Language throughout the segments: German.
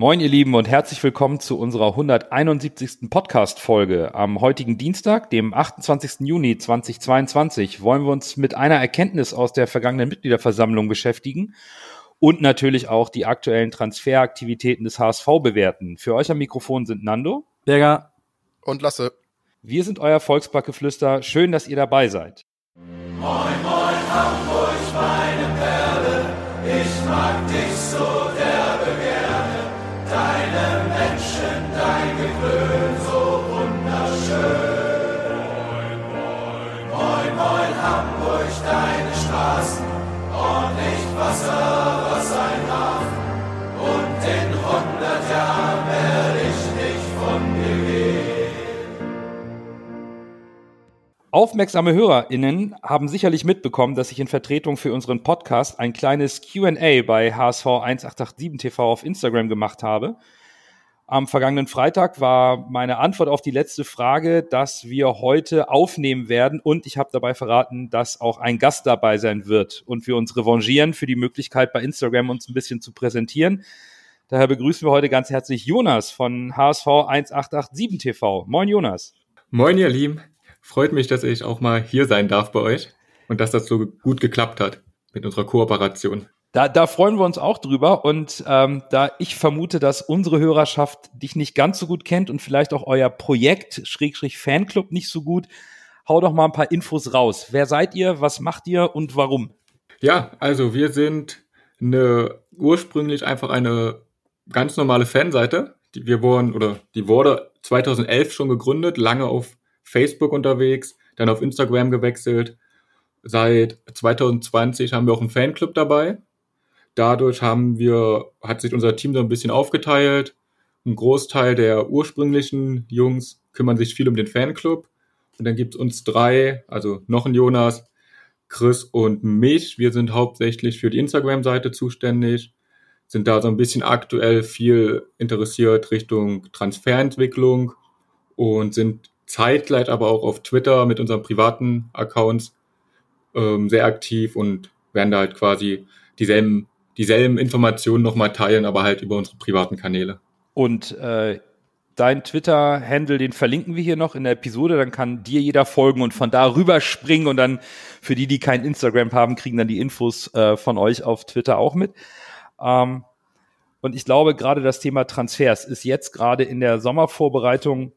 Moin, ihr Lieben, und herzlich willkommen zu unserer 171. Podcast-Folge. Am heutigen Dienstag, dem 28. Juni 2022, wollen wir uns mit einer Erkenntnis aus der vergangenen Mitgliederversammlung beschäftigen und natürlich auch die aktuellen Transferaktivitäten des HSV bewerten. Für euch am Mikrofon sind Nando, Berger und Lasse. Wir sind euer Volksbackgeflüster. Schön, dass ihr dabei seid. Moin, moin, Hamburg, meine Perle, ich mag dich so Aufmerksame HörerInnen haben sicherlich mitbekommen, dass ich in Vertretung für unseren Podcast ein kleines QA bei HSV 1887 TV auf Instagram gemacht habe. Am vergangenen Freitag war meine Antwort auf die letzte Frage, dass wir heute aufnehmen werden und ich habe dabei verraten, dass auch ein Gast dabei sein wird und wir uns revanchieren für die Möglichkeit bei Instagram uns ein bisschen zu präsentieren. Daher begrüßen wir heute ganz herzlich Jonas von HSV 1887 TV. Moin Jonas. Moin ihr Lieben. Freut mich, dass ich auch mal hier sein darf bei euch und dass das so gut geklappt hat mit unserer Kooperation. Da, da freuen wir uns auch drüber. Und ähm, da ich vermute, dass unsere Hörerschaft dich nicht ganz so gut kennt und vielleicht auch euer Projekt Schrägstrich Fanclub nicht so gut, hau doch mal ein paar Infos raus. Wer seid ihr? Was macht ihr und warum? Ja, also wir sind eine ursprünglich einfach eine ganz normale Fanseite. Die, wir wurden oder die wurde 2011 schon gegründet, lange auf Facebook unterwegs, dann auf Instagram gewechselt. Seit 2020 haben wir auch einen Fanclub dabei dadurch haben wir, hat sich unser Team so ein bisschen aufgeteilt. Ein Großteil der ursprünglichen Jungs kümmern sich viel um den Fanclub. Und dann gibt es uns drei, also noch ein Jonas, Chris und mich. Wir sind hauptsächlich für die Instagram-Seite zuständig, sind da so ein bisschen aktuell viel interessiert Richtung Transferentwicklung und sind zeitgleich aber auch auf Twitter mit unseren privaten Accounts ähm, sehr aktiv und werden da halt quasi dieselben dieselben Informationen nochmal teilen, aber halt über unsere privaten Kanäle. Und äh, dein Twitter-Handle, den verlinken wir hier noch in der Episode, dann kann dir jeder folgen und von da rüber springen und dann für die, die kein Instagram haben, kriegen dann die Infos äh, von euch auf Twitter auch mit. Ähm, und ich glaube, gerade das Thema Transfers ist jetzt gerade in der Sommervorbereitung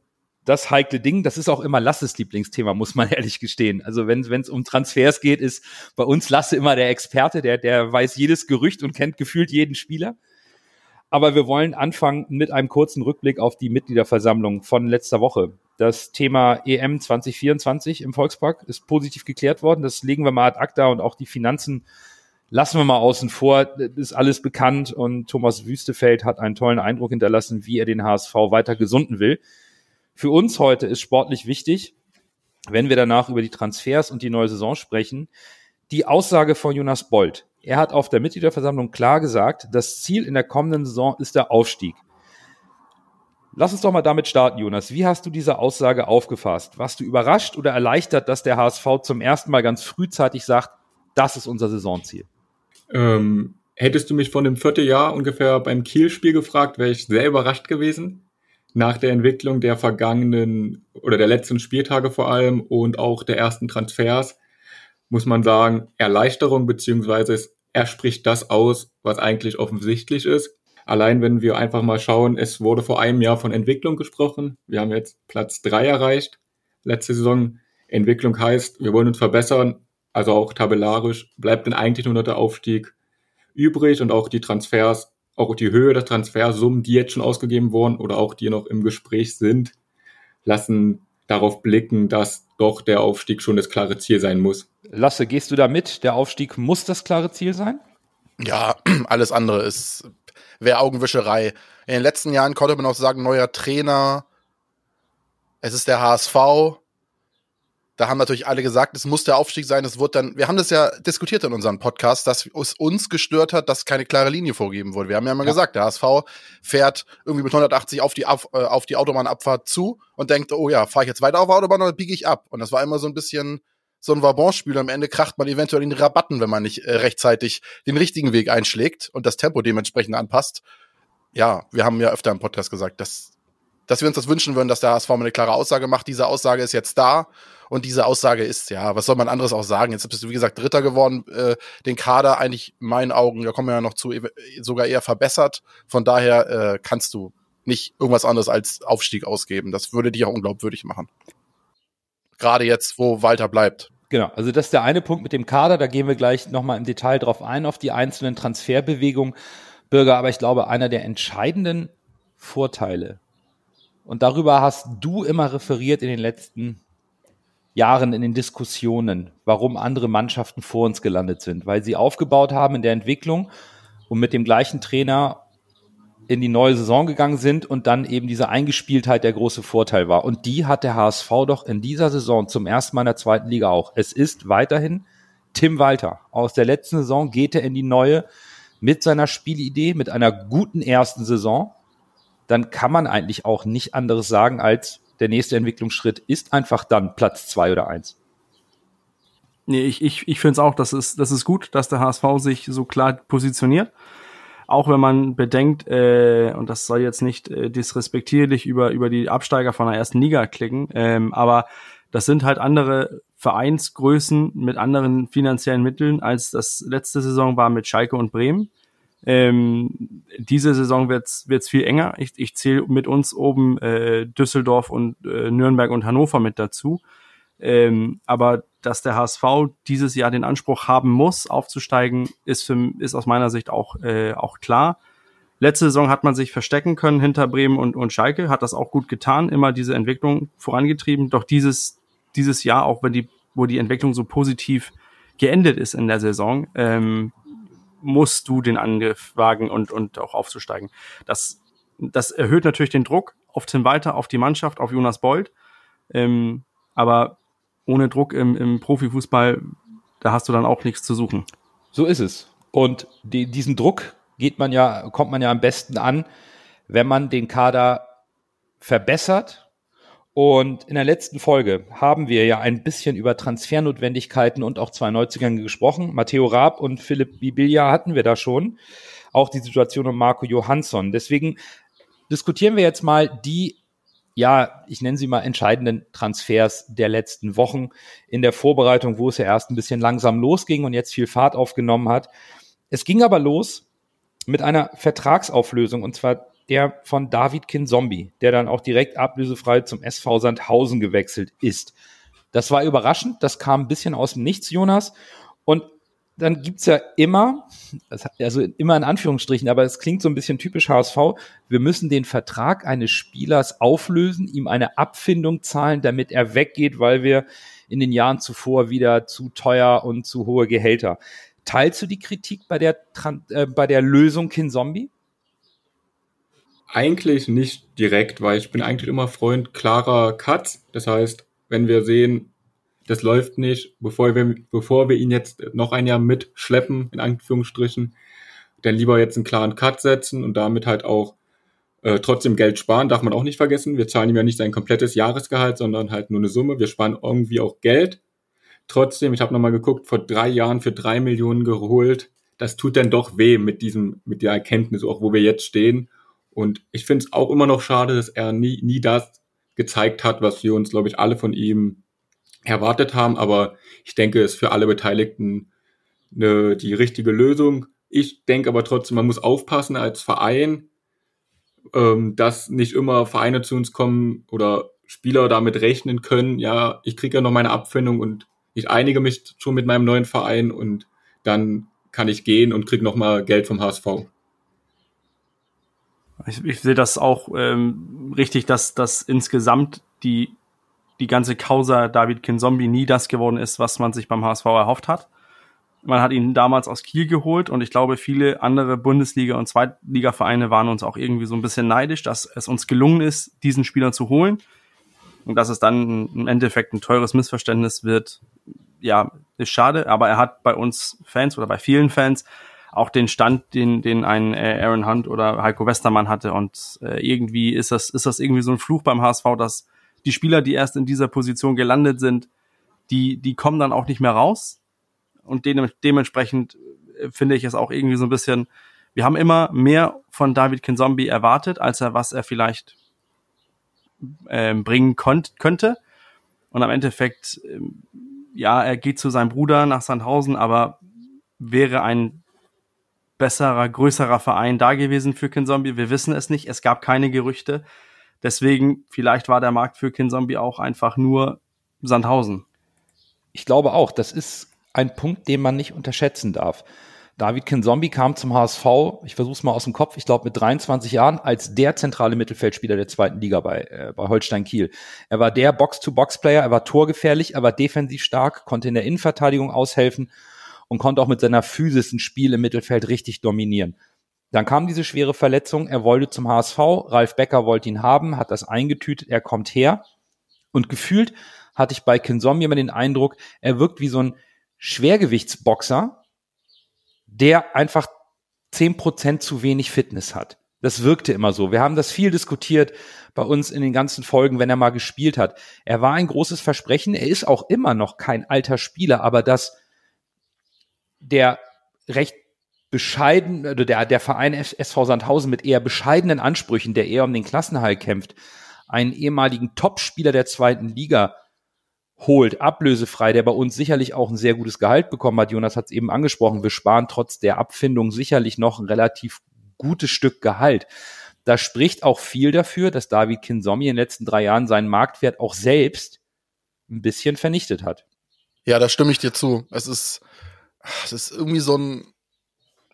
das heikle Ding. Das ist auch immer Lasses Lieblingsthema, muss man ehrlich gestehen. Also wenn es um Transfers geht, ist bei uns Lasse immer der Experte, der, der weiß jedes Gerücht und kennt gefühlt jeden Spieler. Aber wir wollen anfangen mit einem kurzen Rückblick auf die Mitgliederversammlung von letzter Woche. Das Thema EM 2024 im Volkspark ist positiv geklärt worden. Das legen wir mal ad acta und auch die Finanzen lassen wir mal außen vor. Das ist alles bekannt und Thomas Wüstefeld hat einen tollen Eindruck hinterlassen, wie er den HSV weiter gesunden will. Für uns heute ist sportlich wichtig, wenn wir danach über die Transfers und die neue Saison sprechen, die Aussage von Jonas Bold. Er hat auf der Mitgliederversammlung klar gesagt, das Ziel in der kommenden Saison ist der Aufstieg. Lass uns doch mal damit starten, Jonas. Wie hast du diese Aussage aufgefasst? Warst du überrascht oder erleichtert, dass der HSV zum ersten Mal ganz frühzeitig sagt, das ist unser Saisonziel? Ähm, hättest du mich von dem vierten Jahr ungefähr beim Kiel-Spiel gefragt, wäre ich sehr überrascht gewesen nach der Entwicklung der vergangenen oder der letzten Spieltage vor allem und auch der ersten Transfers muss man sagen, Erleichterung beziehungsweise er spricht das aus, was eigentlich offensichtlich ist. Allein wenn wir einfach mal schauen, es wurde vor einem Jahr von Entwicklung gesprochen. Wir haben jetzt Platz drei erreicht. Letzte Saison. Entwicklung heißt, wir wollen uns verbessern. Also auch tabellarisch bleibt dann eigentlich nur noch der Aufstieg übrig und auch die Transfers auch die Höhe der Transfersummen, die jetzt schon ausgegeben wurden oder auch die noch im Gespräch sind, lassen darauf blicken, dass doch der Aufstieg schon das klare Ziel sein muss. Lasse, gehst du da mit? Der Aufstieg muss das klare Ziel sein? Ja, alles andere ist wäre Augenwischerei. In den letzten Jahren konnte man auch sagen, neuer Trainer, es ist der HSV, da haben natürlich alle gesagt, es muss der Aufstieg sein. Es wird dann, wir haben das ja diskutiert in unserem Podcast, dass es uns gestört hat, dass keine klare Linie vorgegeben wurde. Wir haben ja immer ja. gesagt, der HSV fährt irgendwie mit 180 auf die, auf, äh, auf die Autobahnabfahrt zu und denkt, oh ja, fahre ich jetzt weiter auf der Autobahn oder biege ich ab? Und das war immer so ein bisschen so ein Wabonspiel. Am Ende kracht man eventuell in die Rabatten, wenn man nicht äh, rechtzeitig den richtigen Weg einschlägt und das Tempo dementsprechend anpasst. ja, wir haben ja öfter im Podcast gesagt, dass, dass wir uns das wünschen würden, dass der HSV mal eine klare Aussage macht. Diese Aussage ist jetzt da und diese Aussage ist, ja, was soll man anderes auch sagen? Jetzt bist du, wie gesagt, Dritter geworden, äh, den Kader eigentlich in meinen Augen, da kommen wir ja noch zu, sogar eher verbessert. Von daher äh, kannst du nicht irgendwas anderes als Aufstieg ausgeben. Das würde dich auch unglaubwürdig machen. Gerade jetzt, wo Walter bleibt. Genau, also das ist der eine Punkt mit dem Kader, da gehen wir gleich nochmal im Detail drauf ein, auf die einzelnen Transferbewegungen, Bürger, aber ich glaube, einer der entscheidenden Vorteile, und darüber hast du immer referiert in den letzten Jahren in den Diskussionen, warum andere Mannschaften vor uns gelandet sind, weil sie aufgebaut haben in der Entwicklung und mit dem gleichen Trainer in die neue Saison gegangen sind und dann eben diese Eingespieltheit der große Vorteil war. Und die hat der HSV doch in dieser Saison zum ersten Mal in der zweiten Liga auch. Es ist weiterhin Tim Walter. Aus der letzten Saison geht er in die neue mit seiner Spielidee, mit einer guten ersten Saison. Dann kann man eigentlich auch nicht anderes sagen als der nächste Entwicklungsschritt ist einfach dann Platz zwei oder eins. Nee, ich, ich, ich finde es auch, das ist, das ist gut, dass der HSV sich so klar positioniert auch wenn man bedenkt, äh, und das soll jetzt nicht äh, disrespektierlich über, über die Absteiger von der ersten Liga klicken, ähm, aber das sind halt andere Vereinsgrößen mit anderen finanziellen Mitteln, als das letzte Saison war mit Schalke und Bremen. Ähm, diese Saison wird's wird's viel enger. Ich, ich zähle mit uns oben äh, Düsseldorf und äh, Nürnberg und Hannover mit dazu. Ähm, aber dass der HSV dieses Jahr den Anspruch haben muss, aufzusteigen, ist, für, ist aus meiner Sicht auch, äh, auch klar. Letzte Saison hat man sich verstecken können hinter Bremen und, und Schalke, hat das auch gut getan, immer diese Entwicklung vorangetrieben. Doch dieses, dieses Jahr, auch wenn die, wo die Entwicklung so positiv geendet ist in der Saison, ähm, musst du den Angriff wagen und, und auch aufzusteigen. Das, das erhöht natürlich den Druck auf Tim Walter, auf die Mannschaft, auf Jonas Bold. Ähm, aber ohne Druck im, im Profifußball, da hast du dann auch nichts zu suchen. So ist es. Und die, diesen Druck geht man ja, kommt man ja am besten an, wenn man den Kader verbessert. Und in der letzten Folge haben wir ja ein bisschen über Transfernotwendigkeiten und auch zwei Neuzugänge gesprochen. Matteo Raab und Philipp Bibilia hatten wir da schon. Auch die Situation um Marco Johansson. Deswegen diskutieren wir jetzt mal die ja, ich nenne sie mal entscheidenden Transfers der letzten Wochen in der Vorbereitung, wo es ja erst ein bisschen langsam losging und jetzt viel Fahrt aufgenommen hat. Es ging aber los mit einer Vertragsauflösung und zwar der von David Kinzombie, der dann auch direkt ablösefrei zum SV Sandhausen gewechselt ist. Das war überraschend, das kam ein bisschen aus dem Nichts, Jonas. Und dann gibt's ja immer, also immer in Anführungsstrichen, aber es klingt so ein bisschen typisch HSV, wir müssen den Vertrag eines Spielers auflösen, ihm eine Abfindung zahlen, damit er weggeht, weil wir in den Jahren zuvor wieder zu teuer und zu hohe Gehälter. Teilst du die Kritik bei der, äh, bei der Lösung Kinzombie? Eigentlich nicht direkt, weil ich bin eigentlich immer Freund klarer Cuts. Das heißt, wenn wir sehen, das läuft nicht, bevor wir, bevor wir ihn jetzt noch ein Jahr mitschleppen, in Anführungsstrichen, dann lieber jetzt einen klaren Cut setzen und damit halt auch äh, trotzdem Geld sparen, darf man auch nicht vergessen. Wir zahlen ihm ja nicht sein komplettes Jahresgehalt, sondern halt nur eine Summe. Wir sparen irgendwie auch Geld. Trotzdem, ich habe nochmal geguckt, vor drei Jahren für drei Millionen geholt. Das tut dann doch weh mit diesem, mit der Erkenntnis, auch wo wir jetzt stehen. Und ich finde es auch immer noch schade, dass er nie, nie das gezeigt hat, was wir uns, glaube ich, alle von ihm erwartet haben. Aber ich denke, es ist für alle Beteiligten eine, die richtige Lösung. Ich denke aber trotzdem, man muss aufpassen als Verein, ähm, dass nicht immer Vereine zu uns kommen oder Spieler damit rechnen können, ja, ich kriege ja noch meine Abfindung und ich einige mich schon mit meinem neuen Verein und dann kann ich gehen und kriege nochmal Geld vom HSV. Ich, ich sehe das auch ähm, richtig, dass, dass insgesamt die die ganze Causa David Kinzombie nie das geworden ist, was man sich beim HSV erhofft hat. Man hat ihn damals aus Kiel geholt und ich glaube, viele andere Bundesliga- und Zweitliga-Vereine waren uns auch irgendwie so ein bisschen neidisch, dass es uns gelungen ist, diesen Spieler zu holen. Und dass es dann im Endeffekt ein teures Missverständnis wird, ja, ist schade. Aber er hat bei uns Fans oder bei vielen Fans auch den Stand, den, den ein äh, Aaron Hunt oder Heiko Westermann hatte. Und äh, irgendwie ist das, ist das irgendwie so ein Fluch beim HSV, dass die Spieler, die erst in dieser Position gelandet sind, die, die kommen dann auch nicht mehr raus. Und de dementsprechend äh, finde ich es auch irgendwie so ein bisschen wir haben immer mehr von David Kinzombie erwartet, als er was er vielleicht ähm, bringen konnt, könnte. Und am Endeffekt, ähm, ja, er geht zu seinem Bruder nach Sandhausen, aber wäre ein besserer, größerer Verein da gewesen für Kinzombie? Wir wissen es nicht. Es gab keine Gerüchte. Deswegen, vielleicht war der Markt für Kinzombie auch einfach nur Sandhausen. Ich glaube auch, das ist ein Punkt, den man nicht unterschätzen darf. David Kinzombie kam zum HSV, ich versuche es mal aus dem Kopf, ich glaube mit 23 Jahren als der zentrale Mittelfeldspieler der zweiten Liga bei, äh, bei Holstein Kiel. Er war der Box-to-Box-Player, er war torgefährlich, er war defensiv stark, konnte in der Innenverteidigung aushelfen und konnte auch mit seiner Physis ein Spiel im Mittelfeld richtig dominieren. Dann kam diese schwere Verletzung, er wollte zum HSV, Ralf Becker wollte ihn haben, hat das eingetütet, er kommt her und gefühlt hatte ich bei Kinzombie immer den Eindruck, er wirkt wie so ein Schwergewichtsboxer, der einfach zehn Prozent zu wenig Fitness hat. Das wirkte immer so. Wir haben das viel diskutiert bei uns in den ganzen Folgen, wenn er mal gespielt hat. Er war ein großes Versprechen. Er ist auch immer noch kein alter Spieler, aber dass der recht bescheiden, oder der, der Verein SV Sandhausen mit eher bescheidenen Ansprüchen, der eher um den Klassenhalt kämpft, einen ehemaligen Topspieler der zweiten Liga holt, ablösefrei, der bei uns sicherlich auch ein sehr gutes Gehalt bekommen hat. Jonas hat es eben angesprochen, wir sparen trotz der Abfindung sicherlich noch ein relativ gutes Stück Gehalt. Da spricht auch viel dafür, dass David Kinsomi in den letzten drei Jahren seinen Marktwert auch selbst ein bisschen vernichtet hat. Ja, da stimme ich dir zu. Es ist, es ist irgendwie so ein,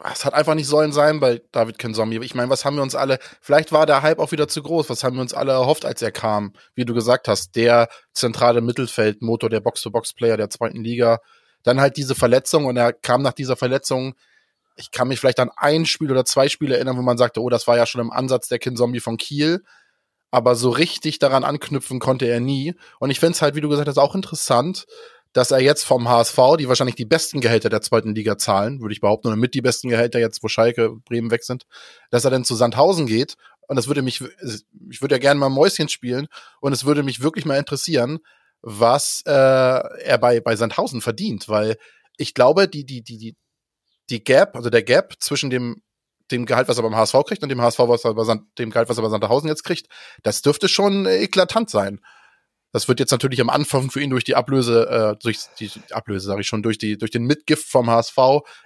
es hat einfach nicht sollen sein bei David Kensombi. Ich meine, was haben wir uns alle, vielleicht war der Hype auch wieder zu groß, was haben wir uns alle erhofft, als er kam, wie du gesagt hast, der zentrale Mittelfeldmotor, der Box-to-Box-Player der zweiten Liga. Dann halt diese Verletzung und er kam nach dieser Verletzung, ich kann mich vielleicht an ein Spiel oder zwei Spiele erinnern, wo man sagte, oh, das war ja schon im Ansatz der Kinzombie von Kiel. Aber so richtig daran anknüpfen konnte er nie. Und ich finde es halt, wie du gesagt hast, auch interessant, dass er jetzt vom HSV, die wahrscheinlich die besten Gehälter der zweiten Liga zahlen, würde ich behaupten, oder mit die besten Gehälter jetzt, wo Schalke, Bremen weg sind, dass er dann zu Sandhausen geht. Und das würde mich, ich würde ja gerne mal Mäuschen spielen und es würde mich wirklich mal interessieren, was äh, er bei, bei Sandhausen verdient, weil ich glaube, die, die, die, die, die Gap, also der Gap zwischen dem dem Gehalt, was er beim HSV kriegt und dem HSV, was er bei Sand, dem Gehalt, was er bei Sandhausen jetzt kriegt, das dürfte schon eklatant sein. Das wird jetzt natürlich am Anfang für ihn durch die Ablöse, äh, durch die Ablöse, sage ich schon, durch die, durch den Mitgift vom HSV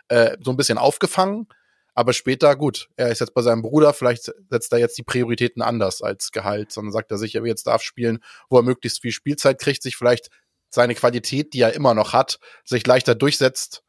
äh, so ein bisschen aufgefangen. Aber später, gut, er ist jetzt bei seinem Bruder, vielleicht setzt er jetzt die Prioritäten anders als Gehalt, sondern sagt er sich, er jetzt darf spielen, wo er möglichst viel Spielzeit kriegt, sich vielleicht seine Qualität, die er immer noch hat, sich leichter durchsetzt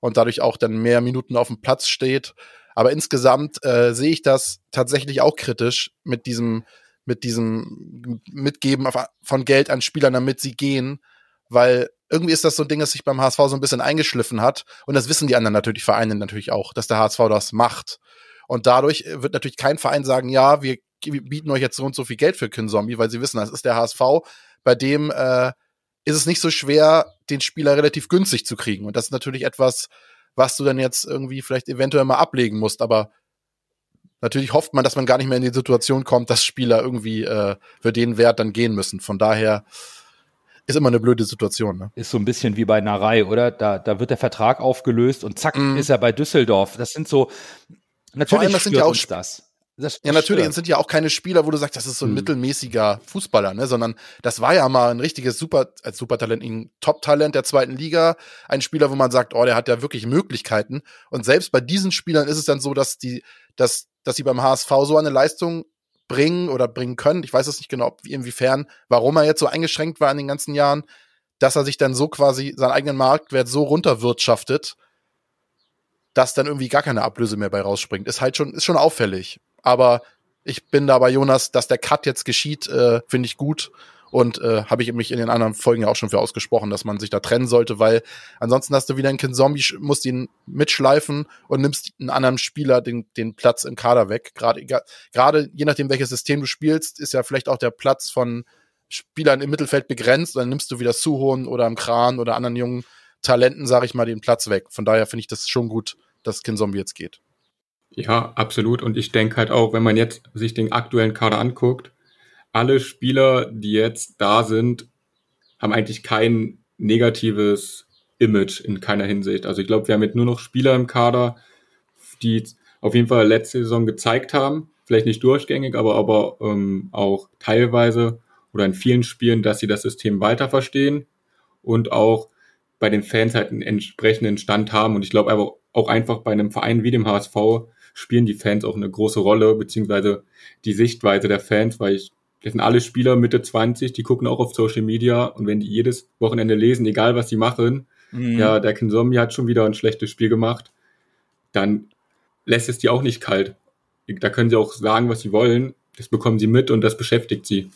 und dadurch auch dann mehr Minuten auf dem Platz steht. Aber insgesamt äh, sehe ich das tatsächlich auch kritisch mit diesem mit diesem Mitgeben von Geld an Spielern, damit sie gehen, weil irgendwie ist das so ein Ding, das sich beim HSV so ein bisschen eingeschliffen hat. Und das wissen die anderen natürlich, Vereine natürlich auch, dass der HSV das macht. Und dadurch wird natürlich kein Verein sagen, ja, wir bieten euch jetzt so und so viel Geld für Kinzombie, weil sie wissen, das ist der HSV, bei dem äh, ist es nicht so schwer, den Spieler relativ günstig zu kriegen. Und das ist natürlich etwas, was du dann jetzt irgendwie vielleicht eventuell mal ablegen musst. Aber Natürlich hofft man, dass man gar nicht mehr in die Situation kommt, dass Spieler irgendwie äh, für den Wert dann gehen müssen. Von daher ist immer eine blöde Situation. Ne? Ist so ein bisschen wie bei Narei, oder? Da, da wird der Vertrag aufgelöst und zack mm. ist er bei Düsseldorf. Das sind so, natürlich Vor allem, das sind ja auch das. Das, ja, natürlich, es sind ja auch keine Spieler, wo du sagst, das ist so ein hm. mittelmäßiger Fußballer, ne, sondern das war ja mal ein richtiges Super, als Supertalent, ein Top-Talent der zweiten Liga, ein Spieler, wo man sagt, oh, der hat ja wirklich Möglichkeiten. Und selbst bei diesen Spielern ist es dann so, dass die, dass, dass sie beim HSV so eine Leistung bringen oder bringen können. Ich weiß es nicht genau, inwiefern, warum er jetzt so eingeschränkt war in den ganzen Jahren, dass er sich dann so quasi seinen eigenen Marktwert so runterwirtschaftet, dass dann irgendwie gar keine Ablöse mehr bei rausspringt. Ist halt schon, ist schon auffällig. Aber ich bin da bei Jonas, dass der Cut jetzt geschieht, äh, finde ich gut. Und äh, habe ich mich in den anderen Folgen ja auch schon für ausgesprochen, dass man sich da trennen sollte, weil ansonsten hast du wieder einen Kind Zombie, musst ihn mitschleifen und nimmst einen anderen Spieler den, den Platz im Kader weg. Gerade, gerade je nachdem, welches System du spielst, ist ja vielleicht auch der Platz von Spielern im Mittelfeld begrenzt. Dann nimmst du wieder Suhon oder im Kran oder anderen jungen Talenten, sage ich mal, den Platz weg. Von daher finde ich das schon gut, dass Kind Zombie jetzt geht. Ja, absolut. Und ich denke halt auch, wenn man jetzt sich den aktuellen Kader anguckt, alle Spieler, die jetzt da sind, haben eigentlich kein negatives Image in keiner Hinsicht. Also ich glaube, wir haben jetzt nur noch Spieler im Kader, die auf jeden Fall letzte Saison gezeigt haben. Vielleicht nicht durchgängig, aber, aber ähm, auch teilweise oder in vielen Spielen, dass sie das System weiter verstehen und auch bei den Fans halt einen entsprechenden Stand haben. Und ich glaube auch einfach bei einem Verein wie dem HSV spielen die Fans auch eine große Rolle, beziehungsweise die Sichtweise der Fans, weil ich, das sind alle Spieler Mitte 20, die gucken auch auf Social Media und wenn die jedes Wochenende lesen, egal was sie machen, mhm. ja, der Kinzombie hat schon wieder ein schlechtes Spiel gemacht, dann lässt es die auch nicht kalt. Da können sie auch sagen, was sie wollen. Das bekommen sie mit und das beschäftigt sie.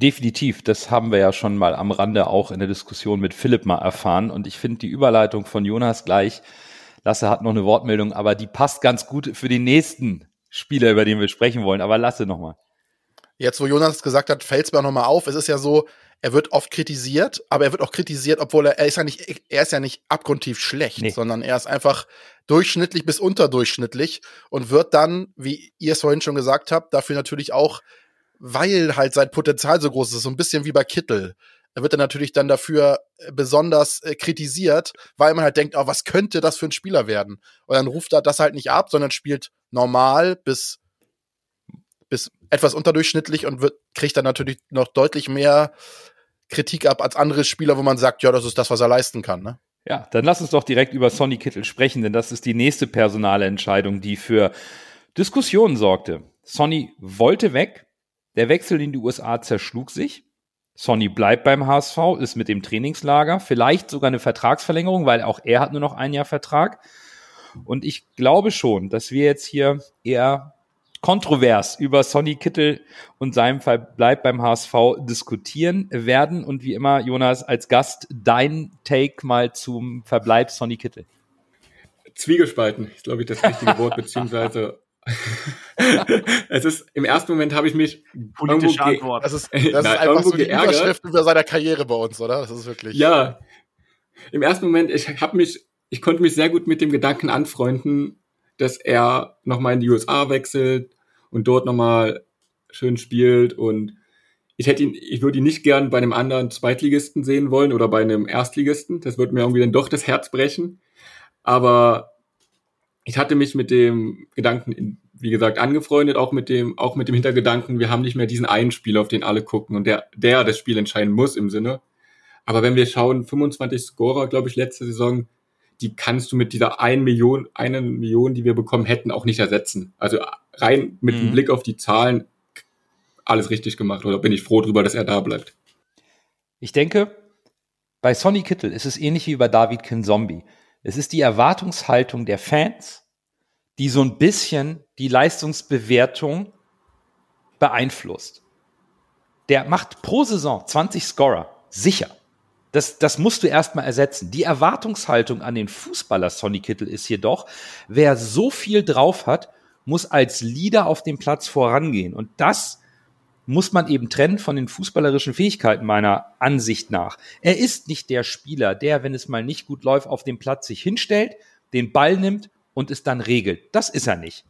Definitiv, das haben wir ja schon mal am Rande auch in der Diskussion mit Philipp mal erfahren. Und ich finde die Überleitung von Jonas gleich, Lasse hat noch eine Wortmeldung, aber die passt ganz gut für den nächsten Spieler, über den wir sprechen wollen. Aber Lasse nochmal. Jetzt, wo Jonas gesagt hat, fällt es mir nochmal auf. Es ist ja so, er wird oft kritisiert, aber er wird auch kritisiert, obwohl er, er ist ja nicht, er ist ja nicht abgrundtief schlecht, nee. sondern er ist einfach durchschnittlich bis unterdurchschnittlich und wird dann, wie ihr es vorhin schon gesagt habt, dafür natürlich auch weil halt sein Potenzial so groß ist, so ein bisschen wie bei Kittel. Er wird dann natürlich dann dafür äh, besonders äh, kritisiert, weil man halt denkt, oh, was könnte das für ein Spieler werden? Und dann ruft er das halt nicht ab, sondern spielt normal bis, bis etwas unterdurchschnittlich und wird, kriegt dann natürlich noch deutlich mehr Kritik ab als andere Spieler, wo man sagt, ja, das ist das, was er leisten kann. Ne? Ja, dann lass uns doch direkt über Sonny Kittel sprechen, denn das ist die nächste personale Entscheidung, die für Diskussionen sorgte. Sonny wollte weg, der Wechsel in die USA zerschlug sich. Sonny bleibt beim HSV, ist mit dem Trainingslager, vielleicht sogar eine Vertragsverlängerung, weil auch er hat nur noch ein Jahr Vertrag. Und ich glaube schon, dass wir jetzt hier eher kontrovers über Sonny Kittel und seinem Verbleib beim HSV diskutieren werden. Und wie immer, Jonas, als Gast dein Take mal zum Verbleib Sonny Kittel. Zwiegespalten ist, glaube ich, das richtige Wort, beziehungsweise es ist, im ersten Moment habe ich mich politische Antwort. Das ist, das ist Nein, einfach so die geärgert. Überschrift über seiner Karriere bei uns, oder? Das ist wirklich. Ja. Im ersten Moment, ich habe mich, ich konnte mich sehr gut mit dem Gedanken anfreunden, dass er nochmal in die USA wechselt und dort nochmal schön spielt und ich hätte ihn, ich würde ihn nicht gern bei einem anderen Zweitligisten sehen wollen oder bei einem Erstligisten. Das würde mir irgendwie dann doch das Herz brechen. Aber ich hatte mich mit dem Gedanken, wie gesagt, angefreundet, auch mit dem, auch mit dem Hintergedanken, wir haben nicht mehr diesen einen Spieler, auf den alle gucken und der, der das Spiel entscheiden muss im Sinne. Aber wenn wir schauen, 25 Scorer, glaube ich, letzte Saison, die kannst du mit dieser 1 Million, eine Million, die wir bekommen hätten, auch nicht ersetzen. Also rein mit mhm. dem Blick auf die Zahlen, alles richtig gemacht. Oder bin ich froh drüber, dass er da bleibt? Ich denke, bei Sonny Kittel ist es ähnlich wie bei David Kinzombie. Es ist die Erwartungshaltung der Fans, die so ein bisschen die Leistungsbewertung beeinflusst. Der macht pro Saison 20 Scorer, sicher. Das, das musst du erstmal ersetzen. Die Erwartungshaltung an den Fußballer Sonny Kittel ist jedoch, wer so viel drauf hat, muss als Leader auf dem Platz vorangehen. Und das muss man eben trennen von den fußballerischen Fähigkeiten meiner Ansicht nach. Er ist nicht der Spieler, der, wenn es mal nicht gut läuft, auf dem Platz sich hinstellt, den Ball nimmt und es dann regelt. Das ist er nicht.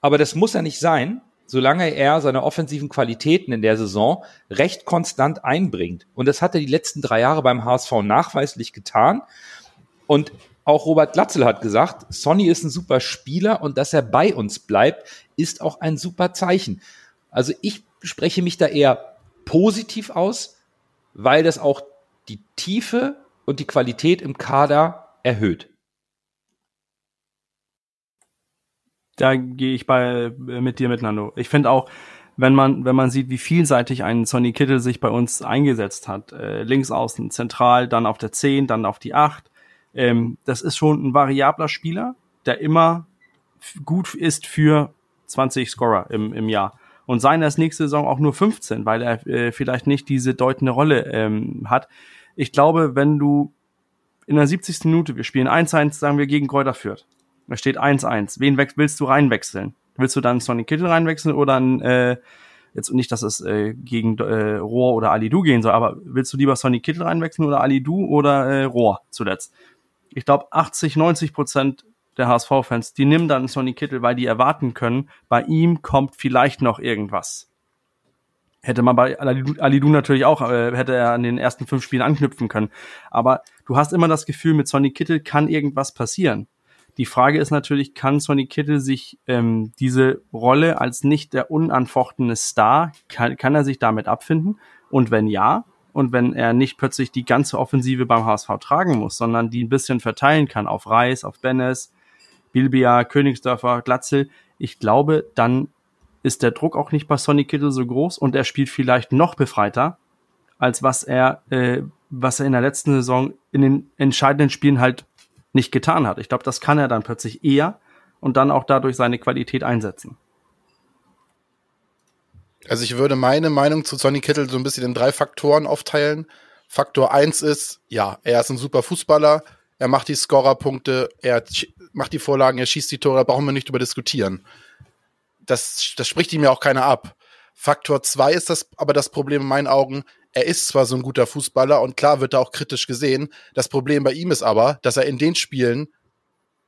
Aber das muss er nicht sein, solange er seine offensiven Qualitäten in der Saison recht konstant einbringt. Und das hat er die letzten drei Jahre beim HSV nachweislich getan. Und auch Robert Glatzel hat gesagt, Sonny ist ein super Spieler und dass er bei uns bleibt, ist auch ein super Zeichen. Also ich spreche mich da eher positiv aus, weil das auch die Tiefe und die Qualität im Kader erhöht. Da gehe ich bei äh, mit dir mit Nando. Ich finde auch, wenn man wenn man sieht, wie vielseitig ein Sonny Kittel sich bei uns eingesetzt hat, äh, links außen, zentral, dann auf der 10, dann auf die 8, ähm, das ist schon ein variabler Spieler, der immer gut ist für 20 Scorer im, im Jahr und seien das nächste Saison auch nur 15, weil er äh, vielleicht nicht diese deutende Rolle ähm, hat. Ich glaube, wenn du in der 70. Minute, wir spielen 1-1, sagen wir gegen Kräuter Fürth. Da steht 1-1. Wen willst du reinwechseln? Willst du dann Sonny Kittel reinwechseln oder ein, äh, jetzt nicht, dass es äh, gegen äh, Rohr oder Ali Du gehen soll, aber willst du lieber Sonny Kittel reinwechseln oder Ali Du oder äh, Rohr zuletzt? Ich glaube, 80, 90 Prozent der HSV-Fans, die nehmen dann Sonny Kittel, weil die erwarten können, bei ihm kommt vielleicht noch irgendwas. Hätte man bei Alidu natürlich auch, äh, hätte er an den ersten fünf Spielen anknüpfen können. Aber du hast immer das Gefühl, mit Sonny Kittel kann irgendwas passieren. Die Frage ist natürlich, kann Sonny Kittel sich ähm, diese Rolle als nicht der unanfochtene Star, kann, kann er sich damit abfinden? Und wenn ja, und wenn er nicht plötzlich die ganze Offensive beim HSV tragen muss, sondern die ein bisschen verteilen kann auf Reis, auf Bennes, Bilbia, Königsdörfer, Glatzel, ich glaube, dann ist der Druck auch nicht bei Sonny Kittel so groß und er spielt vielleicht noch befreiter, als was er, äh, was er in der letzten Saison in den entscheidenden Spielen halt nicht getan hat. Ich glaube, das kann er dann plötzlich eher und dann auch dadurch seine Qualität einsetzen. Also ich würde meine Meinung zu Sonny Kittel so ein bisschen in drei Faktoren aufteilen. Faktor eins ist, ja, er ist ein super Fußballer, er macht die Scorerpunkte, er macht die Vorlagen, er schießt die Tore, da brauchen wir nicht drüber diskutieren. Das, das spricht ihm ja auch keiner ab. Faktor zwei ist das aber das Problem in meinen Augen, er ist zwar so ein guter Fußballer und klar wird er auch kritisch gesehen. Das Problem bei ihm ist aber, dass er in den Spielen,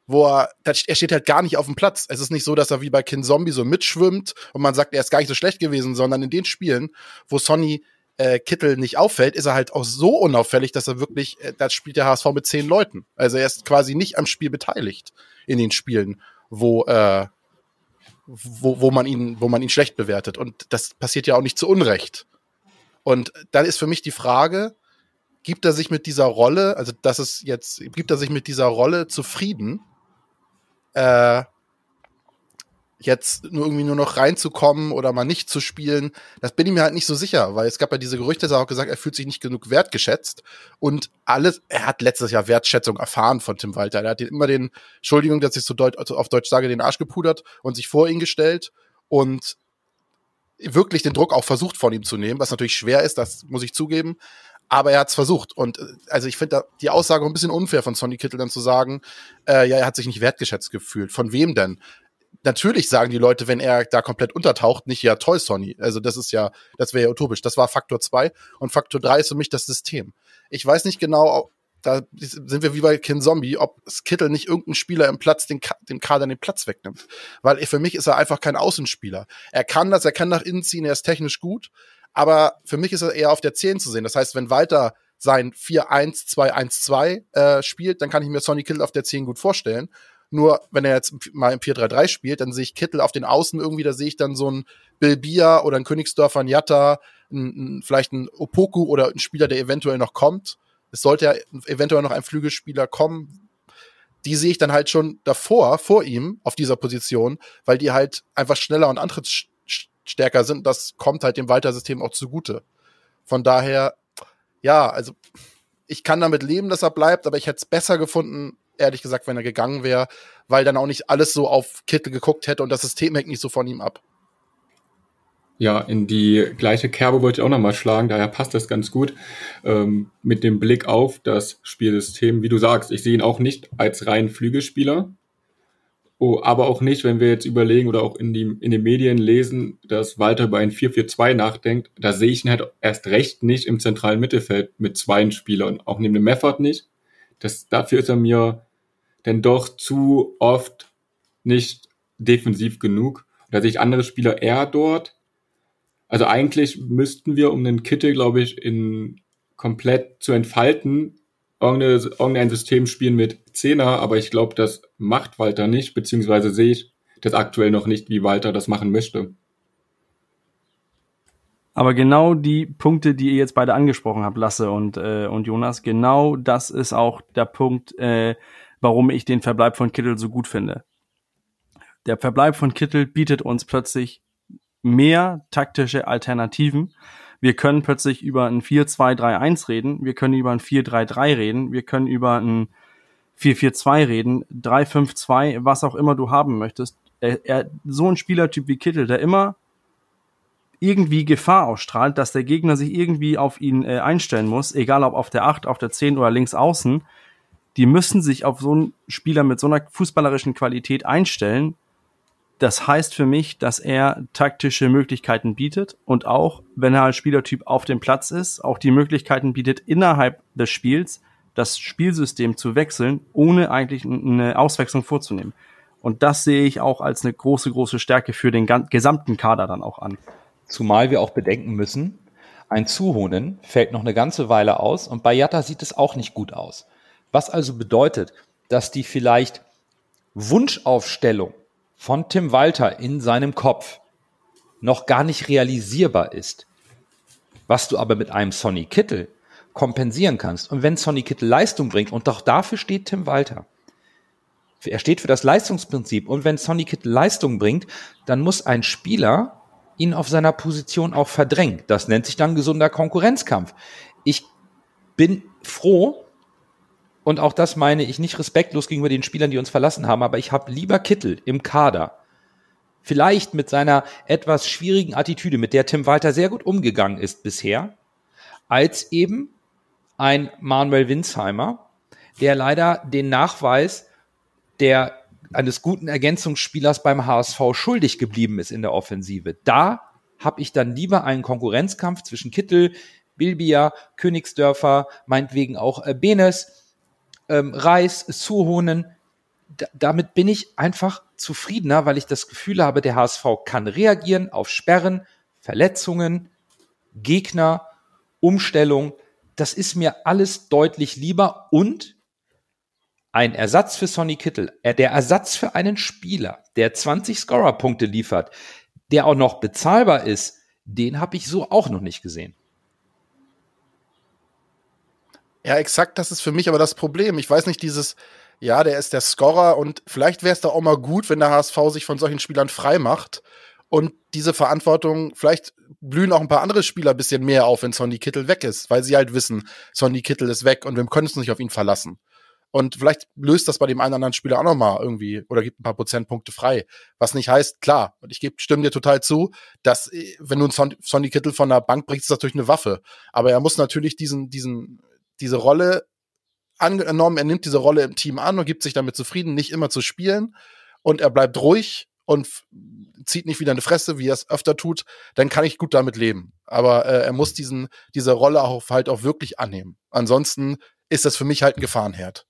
wo er, er steht halt gar nicht auf dem Platz. Es ist nicht so, dass er wie bei Kin Zombie so mitschwimmt und man sagt, er ist gar nicht so schlecht gewesen, sondern in den Spielen, wo Sonny äh, Kittel nicht auffällt, ist er halt auch so unauffällig, dass er wirklich, äh, da spielt der HSV mit zehn Leuten. Also er ist quasi nicht am Spiel beteiligt in den Spielen, wo, äh, wo, wo man ihn, wo man ihn schlecht bewertet. Und das passiert ja auch nicht zu Unrecht. Und dann ist für mich die Frage, gibt er sich mit dieser Rolle, also das ist jetzt, gibt er sich mit dieser Rolle zufrieden, äh, jetzt nur irgendwie nur noch reinzukommen oder mal nicht zu spielen, das bin ich mir halt nicht so sicher, weil es gab ja diese Gerüchte, dass er auch gesagt, er fühlt sich nicht genug wertgeschätzt und alles, er hat letztes Jahr Wertschätzung erfahren von Tim Walter. Er hat immer den, Entschuldigung, dass ich so deut, also auf Deutsch sage, den Arsch gepudert und sich vor ihn gestellt und wirklich den Druck auch versucht von ihm zu nehmen, was natürlich schwer ist, das muss ich zugeben. Aber er hat es versucht. Und äh, also ich finde die Aussage ein bisschen unfair von Sonny Kittel dann zu sagen, äh, ja, er hat sich nicht wertgeschätzt gefühlt. Von wem denn? Natürlich sagen die Leute, wenn er da komplett untertaucht, nicht ja toll, Sonny. Also das ist ja, das wäre ja utopisch. Das war Faktor zwei Und Faktor drei ist für mich das System. Ich weiß nicht genau, da sind wir wie bei Kin Zombie, ob Kittel nicht irgendein Spieler im Platz den, dem Kader den Platz wegnimmt. Weil für mich ist er einfach kein Außenspieler. Er kann das, er kann nach innen ziehen, er ist technisch gut, aber für mich ist er eher auf der 10 zu sehen. Das heißt, wenn Walter sein 4-1-2-1-2 äh, spielt, dann kann ich mir Sonny Kittel auf der 10 gut vorstellen. Nur wenn er jetzt mal im 4-3-3 spielt, dann sehe ich Kittel auf den Außen irgendwie, da sehe ich dann so ein Bill Bia oder ein Königsdörfer, ein Jatta, ein, ein, vielleicht ein Opoku oder ein Spieler, der eventuell noch kommt es sollte ja eventuell noch ein Flügelspieler kommen. Die sehe ich dann halt schon davor, vor ihm, auf dieser Position, weil die halt einfach schneller und antrittsstärker sind. Das kommt halt dem Walter-System auch zugute. Von daher, ja, also ich kann damit leben, dass er bleibt, aber ich hätte es besser gefunden, ehrlich gesagt, wenn er gegangen wäre, weil dann auch nicht alles so auf Kittel geguckt hätte und das System hängt nicht so von ihm ab. Ja, in die gleiche Kerbe wollte ich auch nochmal schlagen, daher passt das ganz gut. Ähm, mit dem Blick auf das Spielsystem, wie du sagst, ich sehe ihn auch nicht als rein Flügelspieler. Oh, aber auch nicht, wenn wir jetzt überlegen oder auch in, die, in den Medien lesen, dass Walter über ein 4-4-2 nachdenkt, da sehe ich ihn halt erst recht nicht im zentralen Mittelfeld mit zwei Spielern, auch neben dem Meffert nicht. Das, dafür ist er mir denn doch zu oft nicht defensiv genug. Da sehe ich andere Spieler eher dort, also eigentlich müssten wir, um den Kittel, glaube ich, in komplett zu entfalten, irgendein System spielen mit Zehner, aber ich glaube, das macht Walter nicht, beziehungsweise sehe ich das aktuell noch nicht, wie Walter das machen möchte. Aber genau die Punkte, die ihr jetzt beide angesprochen habt, Lasse und, äh, und Jonas, genau das ist auch der Punkt, äh, warum ich den Verbleib von Kittel so gut finde. Der Verbleib von Kittel bietet uns plötzlich mehr taktische Alternativen. Wir können plötzlich über ein 4-2-3-1 reden, wir können über ein 4-3-3 reden, wir können über ein 4-4-2 reden, 3-5-2, was auch immer du haben möchtest. Er, er, so ein Spielertyp wie Kittel, der immer irgendwie Gefahr ausstrahlt, dass der Gegner sich irgendwie auf ihn äh, einstellen muss, egal ob auf der 8, auf der 10 oder links außen, die müssen sich auf so einen Spieler mit so einer fußballerischen Qualität einstellen, das heißt für mich, dass er taktische Möglichkeiten bietet und auch, wenn er als Spielertyp auf dem Platz ist, auch die Möglichkeiten bietet, innerhalb des Spiels das Spielsystem zu wechseln, ohne eigentlich eine Auswechslung vorzunehmen. Und das sehe ich auch als eine große, große Stärke für den gesamten Kader dann auch an. Zumal wir auch bedenken müssen, ein Zuhonen fällt noch eine ganze Weile aus und bei Jatta sieht es auch nicht gut aus. Was also bedeutet, dass die vielleicht Wunschaufstellung von Tim Walter in seinem Kopf noch gar nicht realisierbar ist, was du aber mit einem Sonny Kittel kompensieren kannst. Und wenn Sonny Kittel Leistung bringt, und doch dafür steht Tim Walter, er steht für das Leistungsprinzip. Und wenn Sonny Kittel Leistung bringt, dann muss ein Spieler ihn auf seiner Position auch verdrängen. Das nennt sich dann gesunder Konkurrenzkampf. Ich bin froh, und auch das meine ich nicht respektlos gegenüber den Spielern, die uns verlassen haben, aber ich habe lieber Kittel im Kader. Vielleicht mit seiner etwas schwierigen Attitüde, mit der Tim Walter sehr gut umgegangen ist bisher, als eben ein Manuel Winsheimer, der leider den Nachweis der eines guten Ergänzungsspielers beim HSV schuldig geblieben ist in der Offensive. Da habe ich dann lieber einen Konkurrenzkampf zwischen Kittel, Bilbia, Königsdörfer, meinetwegen auch äh, Benes, ähm, Reis, Suhonen. D damit bin ich einfach zufriedener, weil ich das Gefühl habe, der HSV kann reagieren auf Sperren, Verletzungen, Gegner, Umstellung. Das ist mir alles deutlich lieber und ein Ersatz für Sonny Kittel, äh, der Ersatz für einen Spieler, der 20 Scorer-Punkte liefert, der auch noch bezahlbar ist, den habe ich so auch noch nicht gesehen. Ja, exakt, das ist für mich aber das Problem. Ich weiß nicht, dieses, ja, der ist der Scorer und vielleicht wäre es da auch mal gut, wenn der HSV sich von solchen Spielern frei macht und diese Verantwortung, vielleicht blühen auch ein paar andere Spieler ein bisschen mehr auf, wenn Sonny Kittel weg ist, weil sie halt wissen, Sonny Kittel ist weg und wir können uns nicht auf ihn verlassen. Und vielleicht löst das bei dem einen oder anderen Spieler auch nochmal irgendwie oder gibt ein paar Prozentpunkte frei. Was nicht heißt, klar, und ich gebe, stimme dir total zu, dass, äh, wenn du einen Sonny Kittel von der Bank bringst, ist das natürlich eine Waffe. Aber er muss natürlich diesen, diesen, diese Rolle angenommen, er nimmt diese Rolle im Team an und gibt sich damit zufrieden, nicht immer zu spielen. Und er bleibt ruhig und zieht nicht wieder eine Fresse, wie er es öfter tut, dann kann ich gut damit leben. Aber äh, er muss diesen, diese Rolle auch halt auch wirklich annehmen. Ansonsten ist das für mich halt ein Gefahrenherd.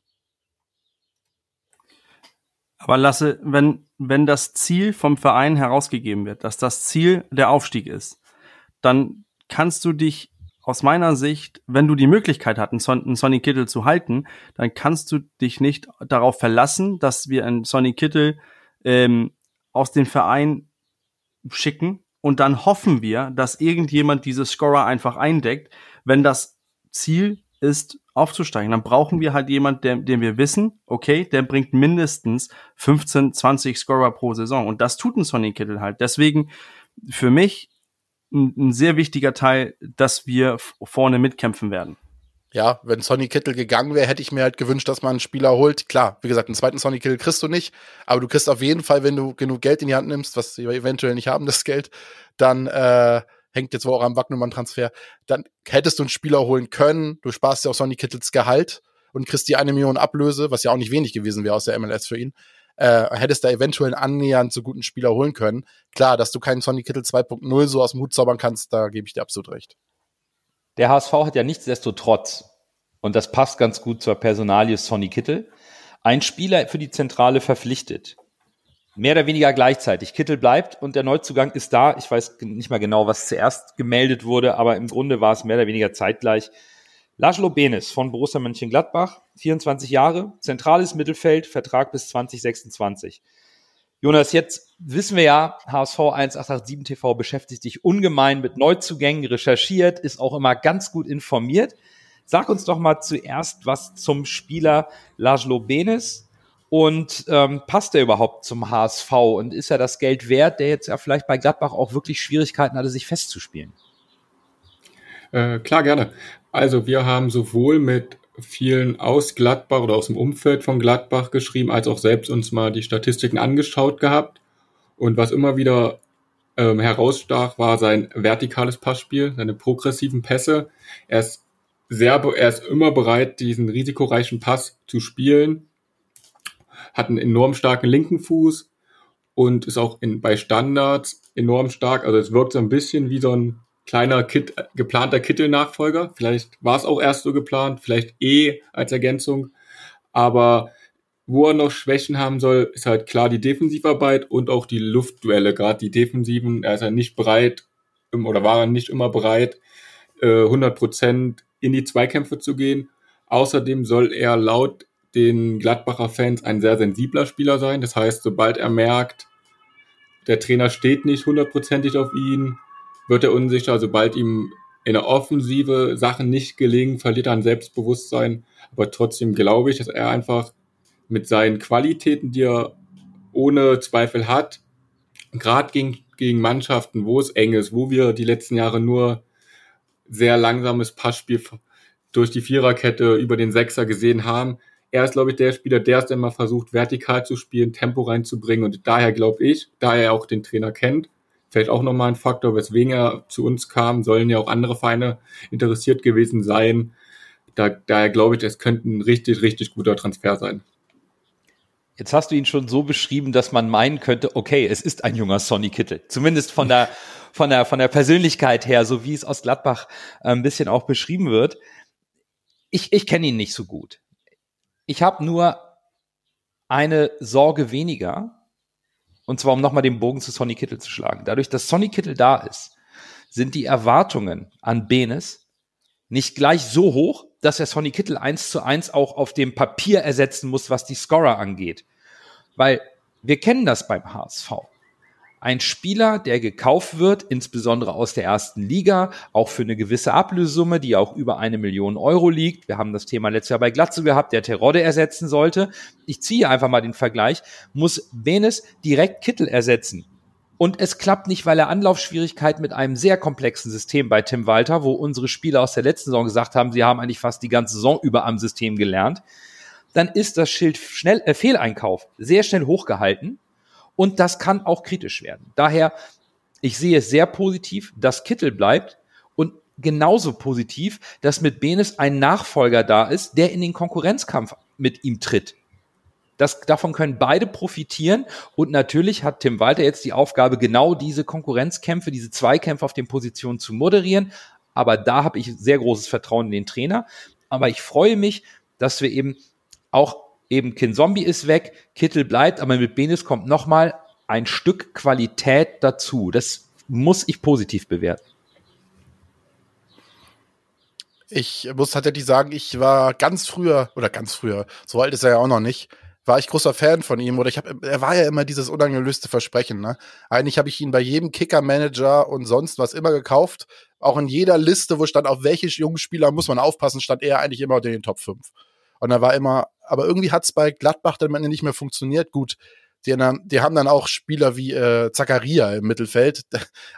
Aber Lasse, wenn, wenn das Ziel vom Verein herausgegeben wird, dass das Ziel der Aufstieg ist, dann kannst du dich aus meiner Sicht, wenn du die Möglichkeit hast, einen Sonny Kittel zu halten, dann kannst du dich nicht darauf verlassen, dass wir einen Sonny Kittel ähm, aus dem Verein schicken und dann hoffen wir, dass irgendjemand diese Scorer einfach eindeckt, wenn das Ziel ist, aufzusteigen. Dann brauchen wir halt jemand, der, den wir wissen, okay, der bringt mindestens 15, 20 Scorer pro Saison. Und das tut ein Sonny Kittel halt. Deswegen für mich ein, ein sehr wichtiger Teil, dass wir vorne mitkämpfen werden. Ja, wenn Sonny Kittel gegangen wäre, hätte ich mir halt gewünscht, dass man einen Spieler holt. Klar, wie gesagt, einen zweiten Sonny Kittel kriegst du nicht, aber du kriegst auf jeden Fall, wenn du genug Geld in die Hand nimmst, was wir eventuell nicht haben, das Geld, dann äh, hängt jetzt wohl auch am Wagnummern-Transfer, dann hättest du einen Spieler holen können, du sparst ja auch Sonny Kittels Gehalt und kriegst die eine Million Ablöse, was ja auch nicht wenig gewesen wäre aus der MLS für ihn, äh, hättest da eventuell einen annähernd so guten Spieler holen können. Klar, dass du keinen Sonny Kittel 2.0 so aus dem Hut zaubern kannst, da gebe ich dir absolut recht. Der HSV hat ja nichtsdestotrotz, und das passt ganz gut zur Personalie Sonny Kittel, einen Spieler für die Zentrale verpflichtet mehr oder weniger gleichzeitig. Kittel bleibt und der Neuzugang ist da. Ich weiß nicht mal genau, was zuerst gemeldet wurde, aber im Grunde war es mehr oder weniger zeitgleich. Laszlo Benes von Borussia Mönchengladbach, 24 Jahre, zentrales Mittelfeld, Vertrag bis 2026. Jonas, jetzt wissen wir ja, HSV 1887 TV beschäftigt sich ungemein mit Neuzugängen, recherchiert, ist auch immer ganz gut informiert. Sag uns doch mal zuerst was zum Spieler Laszlo Benes und ähm, passt er überhaupt zum HSV und ist er das Geld wert, der jetzt ja vielleicht bei Gladbach auch wirklich Schwierigkeiten hatte, sich festzuspielen? Äh, klar, gerne. Also wir haben sowohl mit vielen aus Gladbach oder aus dem Umfeld von Gladbach geschrieben, als auch selbst uns mal die Statistiken angeschaut gehabt. Und was immer wieder ähm, herausstach, war sein vertikales Passspiel, seine progressiven Pässe. Er ist sehr, er ist immer bereit, diesen risikoreichen Pass zu spielen hat einen enorm starken linken Fuß und ist auch in, bei Standards enorm stark. Also es wirkt so ein bisschen wie so ein kleiner Kit, geplanter Kittel-Nachfolger. Vielleicht war es auch erst so geplant, vielleicht eh als Ergänzung. Aber wo er noch Schwächen haben soll, ist halt klar die Defensivarbeit und auch die Luftduelle. Gerade die Defensiven, er ist ja nicht bereit oder war er nicht immer bereit, 100 äh, Prozent in die Zweikämpfe zu gehen. Außerdem soll er laut den Gladbacher Fans ein sehr sensibler Spieler sein. Das heißt, sobald er merkt, der Trainer steht nicht hundertprozentig auf ihn, wird er unsicher. Sobald ihm in der Offensive Sachen nicht gelingen, verliert er an Selbstbewusstsein. Aber trotzdem glaube ich, dass er einfach mit seinen Qualitäten, die er ohne Zweifel hat, gerade gegen, gegen Mannschaften, wo es eng ist, wo wir die letzten Jahre nur sehr langsames Passspiel durch die Viererkette über den Sechser gesehen haben. Er ist, glaube ich, der Spieler, der es immer versucht, vertikal zu spielen, Tempo reinzubringen. Und daher glaube ich, da er auch den Trainer kennt, vielleicht auch nochmal ein Faktor, weswegen er zu uns kam, sollen ja auch andere Vereine interessiert gewesen sein. Da, daher glaube ich, es könnte ein richtig, richtig guter Transfer sein. Jetzt hast du ihn schon so beschrieben, dass man meinen könnte, okay, es ist ein junger Sonny Kittel. Zumindest von der, von der, von der Persönlichkeit her, so wie es aus Gladbach äh, ein bisschen auch beschrieben wird. Ich, ich kenne ihn nicht so gut. Ich habe nur eine Sorge weniger. Und zwar, um nochmal den Bogen zu Sonny Kittel zu schlagen. Dadurch, dass Sonny Kittel da ist, sind die Erwartungen an Benes nicht gleich so hoch, dass er Sonny Kittel eins zu eins auch auf dem Papier ersetzen muss, was die Scorer angeht. Weil wir kennen das beim HSV. Ein Spieler, der gekauft wird, insbesondere aus der ersten Liga, auch für eine gewisse Ablössumme, die auch über eine Million Euro liegt. Wir haben das Thema letztes Jahr bei Glatze gehabt, der Terodde ersetzen sollte. Ich ziehe einfach mal den Vergleich, muss Benes direkt Kittel ersetzen. Und es klappt nicht, weil er Anlaufschwierigkeiten mit einem sehr komplexen System bei Tim Walter, wo unsere Spieler aus der letzten Saison gesagt haben, sie haben eigentlich fast die ganze Saison über am System gelernt dann ist das Schild schnell, äh, Fehleinkauf sehr schnell hochgehalten und das kann auch kritisch werden. Daher, ich sehe es sehr positiv, dass Kittel bleibt und genauso positiv, dass mit Benes ein Nachfolger da ist, der in den Konkurrenzkampf mit ihm tritt. Das, davon können beide profitieren. Und natürlich hat Tim Walter jetzt die Aufgabe, genau diese Konkurrenzkämpfe, diese Zweikämpfe auf den Positionen zu moderieren. Aber da habe ich sehr großes Vertrauen in den Trainer. Aber ich freue mich, dass wir eben auch eben Kin Zombie ist weg, Kittel bleibt, aber mit Benis kommt nochmal ein Stück Qualität dazu. Das muss ich positiv bewerten. Ich muss tatsächlich sagen, ich war ganz früher, oder ganz früher, so alt ist er ja auch noch nicht, war ich großer Fan von ihm oder ich habe er war ja immer dieses unangelöste Versprechen, ne? Eigentlich habe ich ihn bei jedem Kicker Manager und sonst was immer gekauft, auch in jeder Liste, wo stand auf welche jungen Spieler muss man aufpassen, stand er eigentlich immer unter den Top 5. Und da war immer, aber irgendwie hat es bei Gladbach dann nicht mehr funktioniert. Gut, die, die haben dann auch Spieler wie äh, Zakaria im Mittelfeld,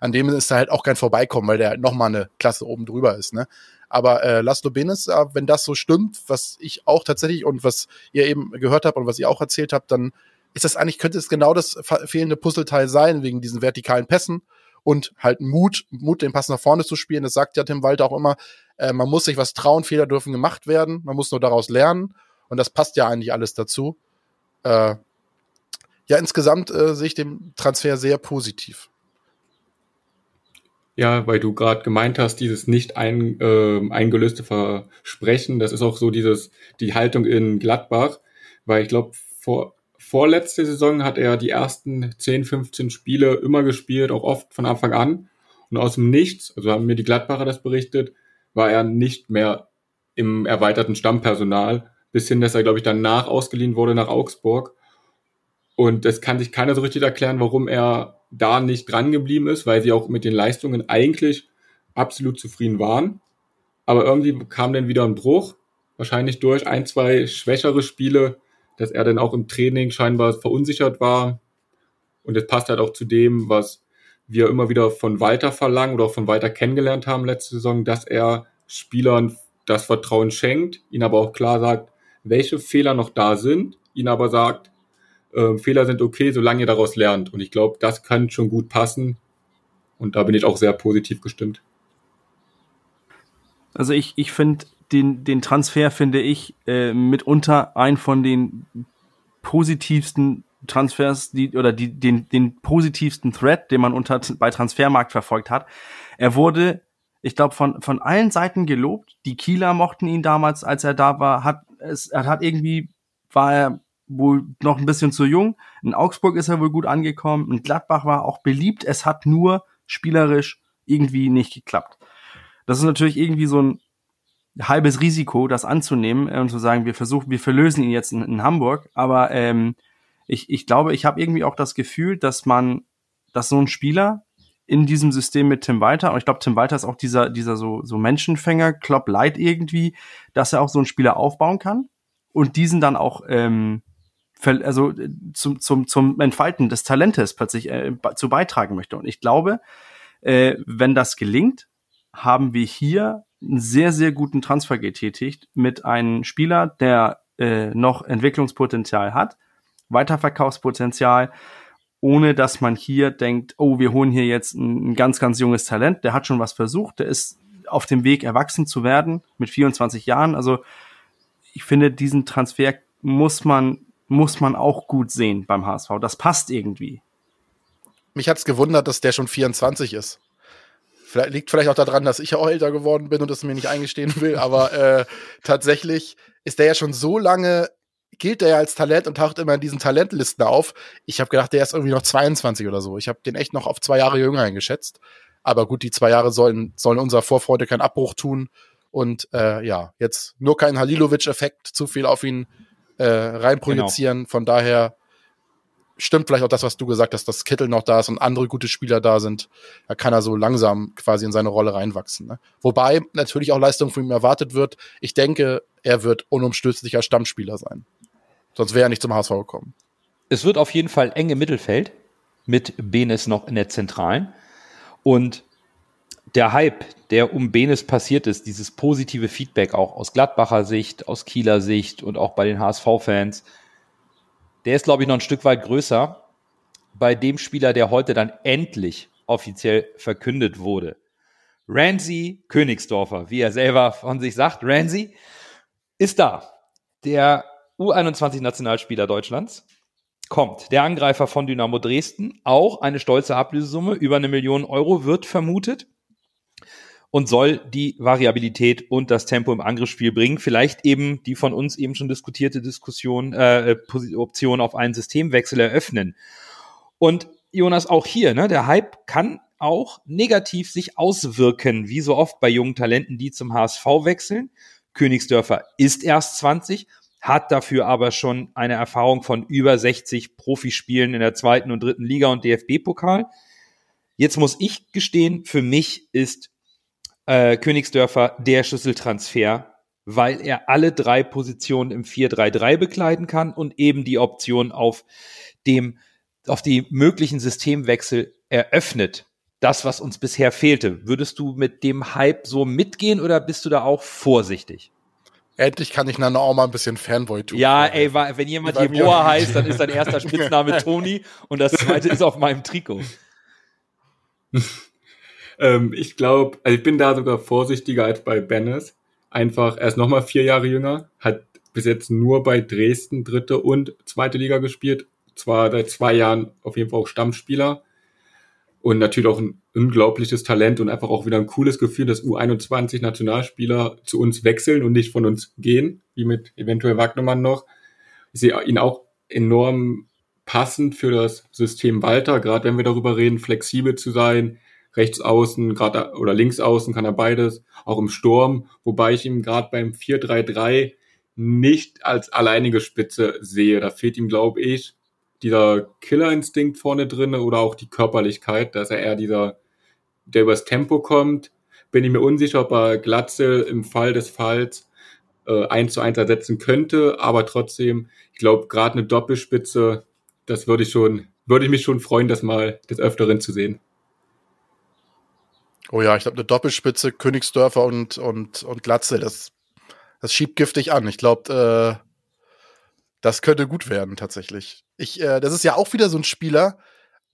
an dem ist da halt auch kein Vorbeikommen, weil der halt nochmal eine Klasse oben drüber ist. Ne? Aber äh, Laszlo Benes, äh, wenn das so stimmt, was ich auch tatsächlich und was ihr eben gehört habt und was ihr auch erzählt habt, dann ist das eigentlich, könnte es genau das fehlende Puzzleteil sein, wegen diesen vertikalen Pässen und halt Mut, Mut, den Pass nach vorne zu spielen. Das sagt ja Tim Walter auch immer. Äh, man muss sich was trauen, Fehler dürfen gemacht werden, man muss nur daraus lernen. Und das passt ja eigentlich alles dazu. Äh, ja, insgesamt äh, sehe ich den Transfer sehr positiv. Ja, weil du gerade gemeint hast, dieses nicht ein, äh, eingelöste Versprechen, das ist auch so dieses, die Haltung in Gladbach, weil ich glaube, vor, vorletzte Saison hat er die ersten 10, 15 Spiele immer gespielt, auch oft von Anfang an. Und aus dem Nichts, also haben mir die Gladbacher das berichtet, war er nicht mehr im erweiterten Stammpersonal, bis hin, dass er, glaube ich, danach ausgeliehen wurde nach Augsburg. Und das kann sich keiner so richtig erklären, warum er da nicht dran geblieben ist, weil sie auch mit den Leistungen eigentlich absolut zufrieden waren. Aber irgendwie kam dann wieder ein Bruch, wahrscheinlich durch ein, zwei schwächere Spiele, dass er dann auch im Training scheinbar verunsichert war. Und das passt halt auch zu dem, was wir immer wieder von Walter verlangen oder auch von Walter kennengelernt haben letzte Saison, dass er Spielern das Vertrauen schenkt, ihnen aber auch klar sagt, welche Fehler noch da sind, ihnen aber sagt, äh, Fehler sind okay, solange ihr daraus lernt. Und ich glaube, das kann schon gut passen. Und da bin ich auch sehr positiv gestimmt. Also ich, ich finde den, den Transfer, finde ich, äh, mitunter ein von den positivsten Transfers, die, oder die, den, den positivsten Thread, den man unter, bei Transfermarkt verfolgt hat. Er wurde, ich glaube, von, von allen Seiten gelobt. Die Kieler mochten ihn damals, als er da war, hat, es, er hat irgendwie, war er wohl noch ein bisschen zu jung. In Augsburg ist er wohl gut angekommen. In Gladbach war auch beliebt. Es hat nur spielerisch irgendwie nicht geklappt. Das ist natürlich irgendwie so ein halbes Risiko, das anzunehmen und zu sagen, wir versuchen, wir verlösen ihn jetzt in, in Hamburg. Aber ähm, ich, ich glaube, ich habe irgendwie auch das Gefühl, dass man, dass so ein Spieler in diesem System mit Tim Walter, und ich glaube, Tim Walter ist auch dieser, dieser so, so Menschenfänger, Klopp Light irgendwie, dass er auch so einen Spieler aufbauen kann und diesen dann auch ähm, also äh, zum, zum, zum Entfalten des Talentes plötzlich äh, zu beitragen möchte. Und ich glaube, äh, wenn das gelingt, haben wir hier einen sehr, sehr guten Transfer getätigt mit einem Spieler, der äh, noch Entwicklungspotenzial hat, Weiterverkaufspotenzial, ohne dass man hier denkt, oh, wir holen hier jetzt ein, ein ganz, ganz junges Talent, der hat schon was versucht, der ist auf dem Weg, erwachsen zu werden mit 24 Jahren. Also ich finde, diesen Transfer muss man, muss man auch gut sehen beim HSV. Das passt irgendwie. Mich hat's gewundert, dass der schon 24 ist. Vielleicht, liegt vielleicht auch daran, dass ich auch älter geworden bin und das mir nicht eingestehen will, aber äh, tatsächlich ist der ja schon so lange, gilt der ja als Talent und taucht immer in diesen Talentlisten auf. Ich habe gedacht, der ist irgendwie noch 22 oder so. Ich habe den echt noch auf zwei Jahre jünger eingeschätzt. Aber gut, die zwei Jahre sollen, sollen unserer Vorfreude keinen Abbruch tun. Und äh, ja, jetzt nur kein Halilovic-Effekt, zu viel auf ihn äh, reinprojizieren. Genau. Von daher stimmt vielleicht auch das, was du gesagt hast, dass Kittel noch da ist und andere gute Spieler da sind. Da kann er so langsam quasi in seine Rolle reinwachsen. Ne? Wobei natürlich auch Leistung von ihm erwartet wird. Ich denke, er wird unumstößlicher Stammspieler sein. Sonst wäre er nicht zum HSV gekommen. Es wird auf jeden Fall enge Mittelfeld mit Benes noch in der Zentralen. Und der Hype, der um Benes passiert ist, dieses positive Feedback auch aus Gladbacher Sicht, aus Kieler Sicht und auch bei den HSV-Fans, der ist, glaube ich, noch ein Stück weit größer bei dem Spieler, der heute dann endlich offiziell verkündet wurde. Ramsey Königsdorfer, wie er selber von sich sagt, Ramsey ist da. Der U21-Nationalspieler Deutschlands kommt. Der Angreifer von Dynamo Dresden, auch eine stolze Ablösesumme, über eine Million Euro wird vermutet und soll die Variabilität und das Tempo im Angriffsspiel bringen. Vielleicht eben die von uns eben schon diskutierte Diskussion, äh, Option auf einen Systemwechsel eröffnen. Und Jonas, auch hier, ne, der Hype kann auch negativ sich auswirken, wie so oft bei jungen Talenten, die zum HSV wechseln. Königsdörfer ist erst 20, hat dafür aber schon eine Erfahrung von über 60 Profispielen in der zweiten und dritten Liga und DFB-Pokal. Jetzt muss ich gestehen, für mich ist äh, Königsdörfer der Schlüsseltransfer, weil er alle drei Positionen im 4-3-3 bekleiden kann und eben die Option auf dem, auf die möglichen Systemwechsel eröffnet. Das, was uns bisher fehlte. Würdest du mit dem Hype so mitgehen oder bist du da auch vorsichtig? Endlich kann ich dann auch mal ein bisschen Fanboy tun. Ja, ey, wenn jemand Jeboa heißt, dann ist sein erster Spitzname Toni und das zweite ist auf meinem Trikot. Ähm, ich glaube, also ich bin da sogar vorsichtiger als bei Bennis. Einfach, er ist nochmal vier Jahre jünger, hat bis jetzt nur bei Dresden dritte und zweite Liga gespielt. Zwar seit zwei Jahren auf jeden Fall auch Stammspieler und natürlich auch ein unglaubliches Talent und einfach auch wieder ein cooles Gefühl, dass U21 Nationalspieler zu uns wechseln und nicht von uns gehen, wie mit eventuell Wagnermann noch. Ich sehe ihn auch enorm passend für das System Walter, gerade wenn wir darüber reden, flexibel zu sein, rechts außen gerade oder links außen kann er beides, auch im Sturm, wobei ich ihn gerade beim 4-3-3 nicht als alleinige Spitze sehe. Da fehlt ihm, glaube ich, dieser Killerinstinkt vorne drinne oder auch die Körperlichkeit, dass er eher dieser, der übers Tempo kommt. Bin ich mir unsicher, ob er Glatze im Fall des Falls äh, 1 zu 1 ersetzen könnte, aber trotzdem, ich glaube, gerade eine Doppelspitze, das würde ich schon, würde ich mich schon freuen, das mal des Öfteren zu sehen. Oh ja, ich glaube, eine Doppelspitze, Königsdörfer und, und, und Glatze, das, das schiebt giftig an. Ich glaube, äh, das könnte gut werden, tatsächlich. Ich, äh, das ist ja auch wieder so ein Spieler,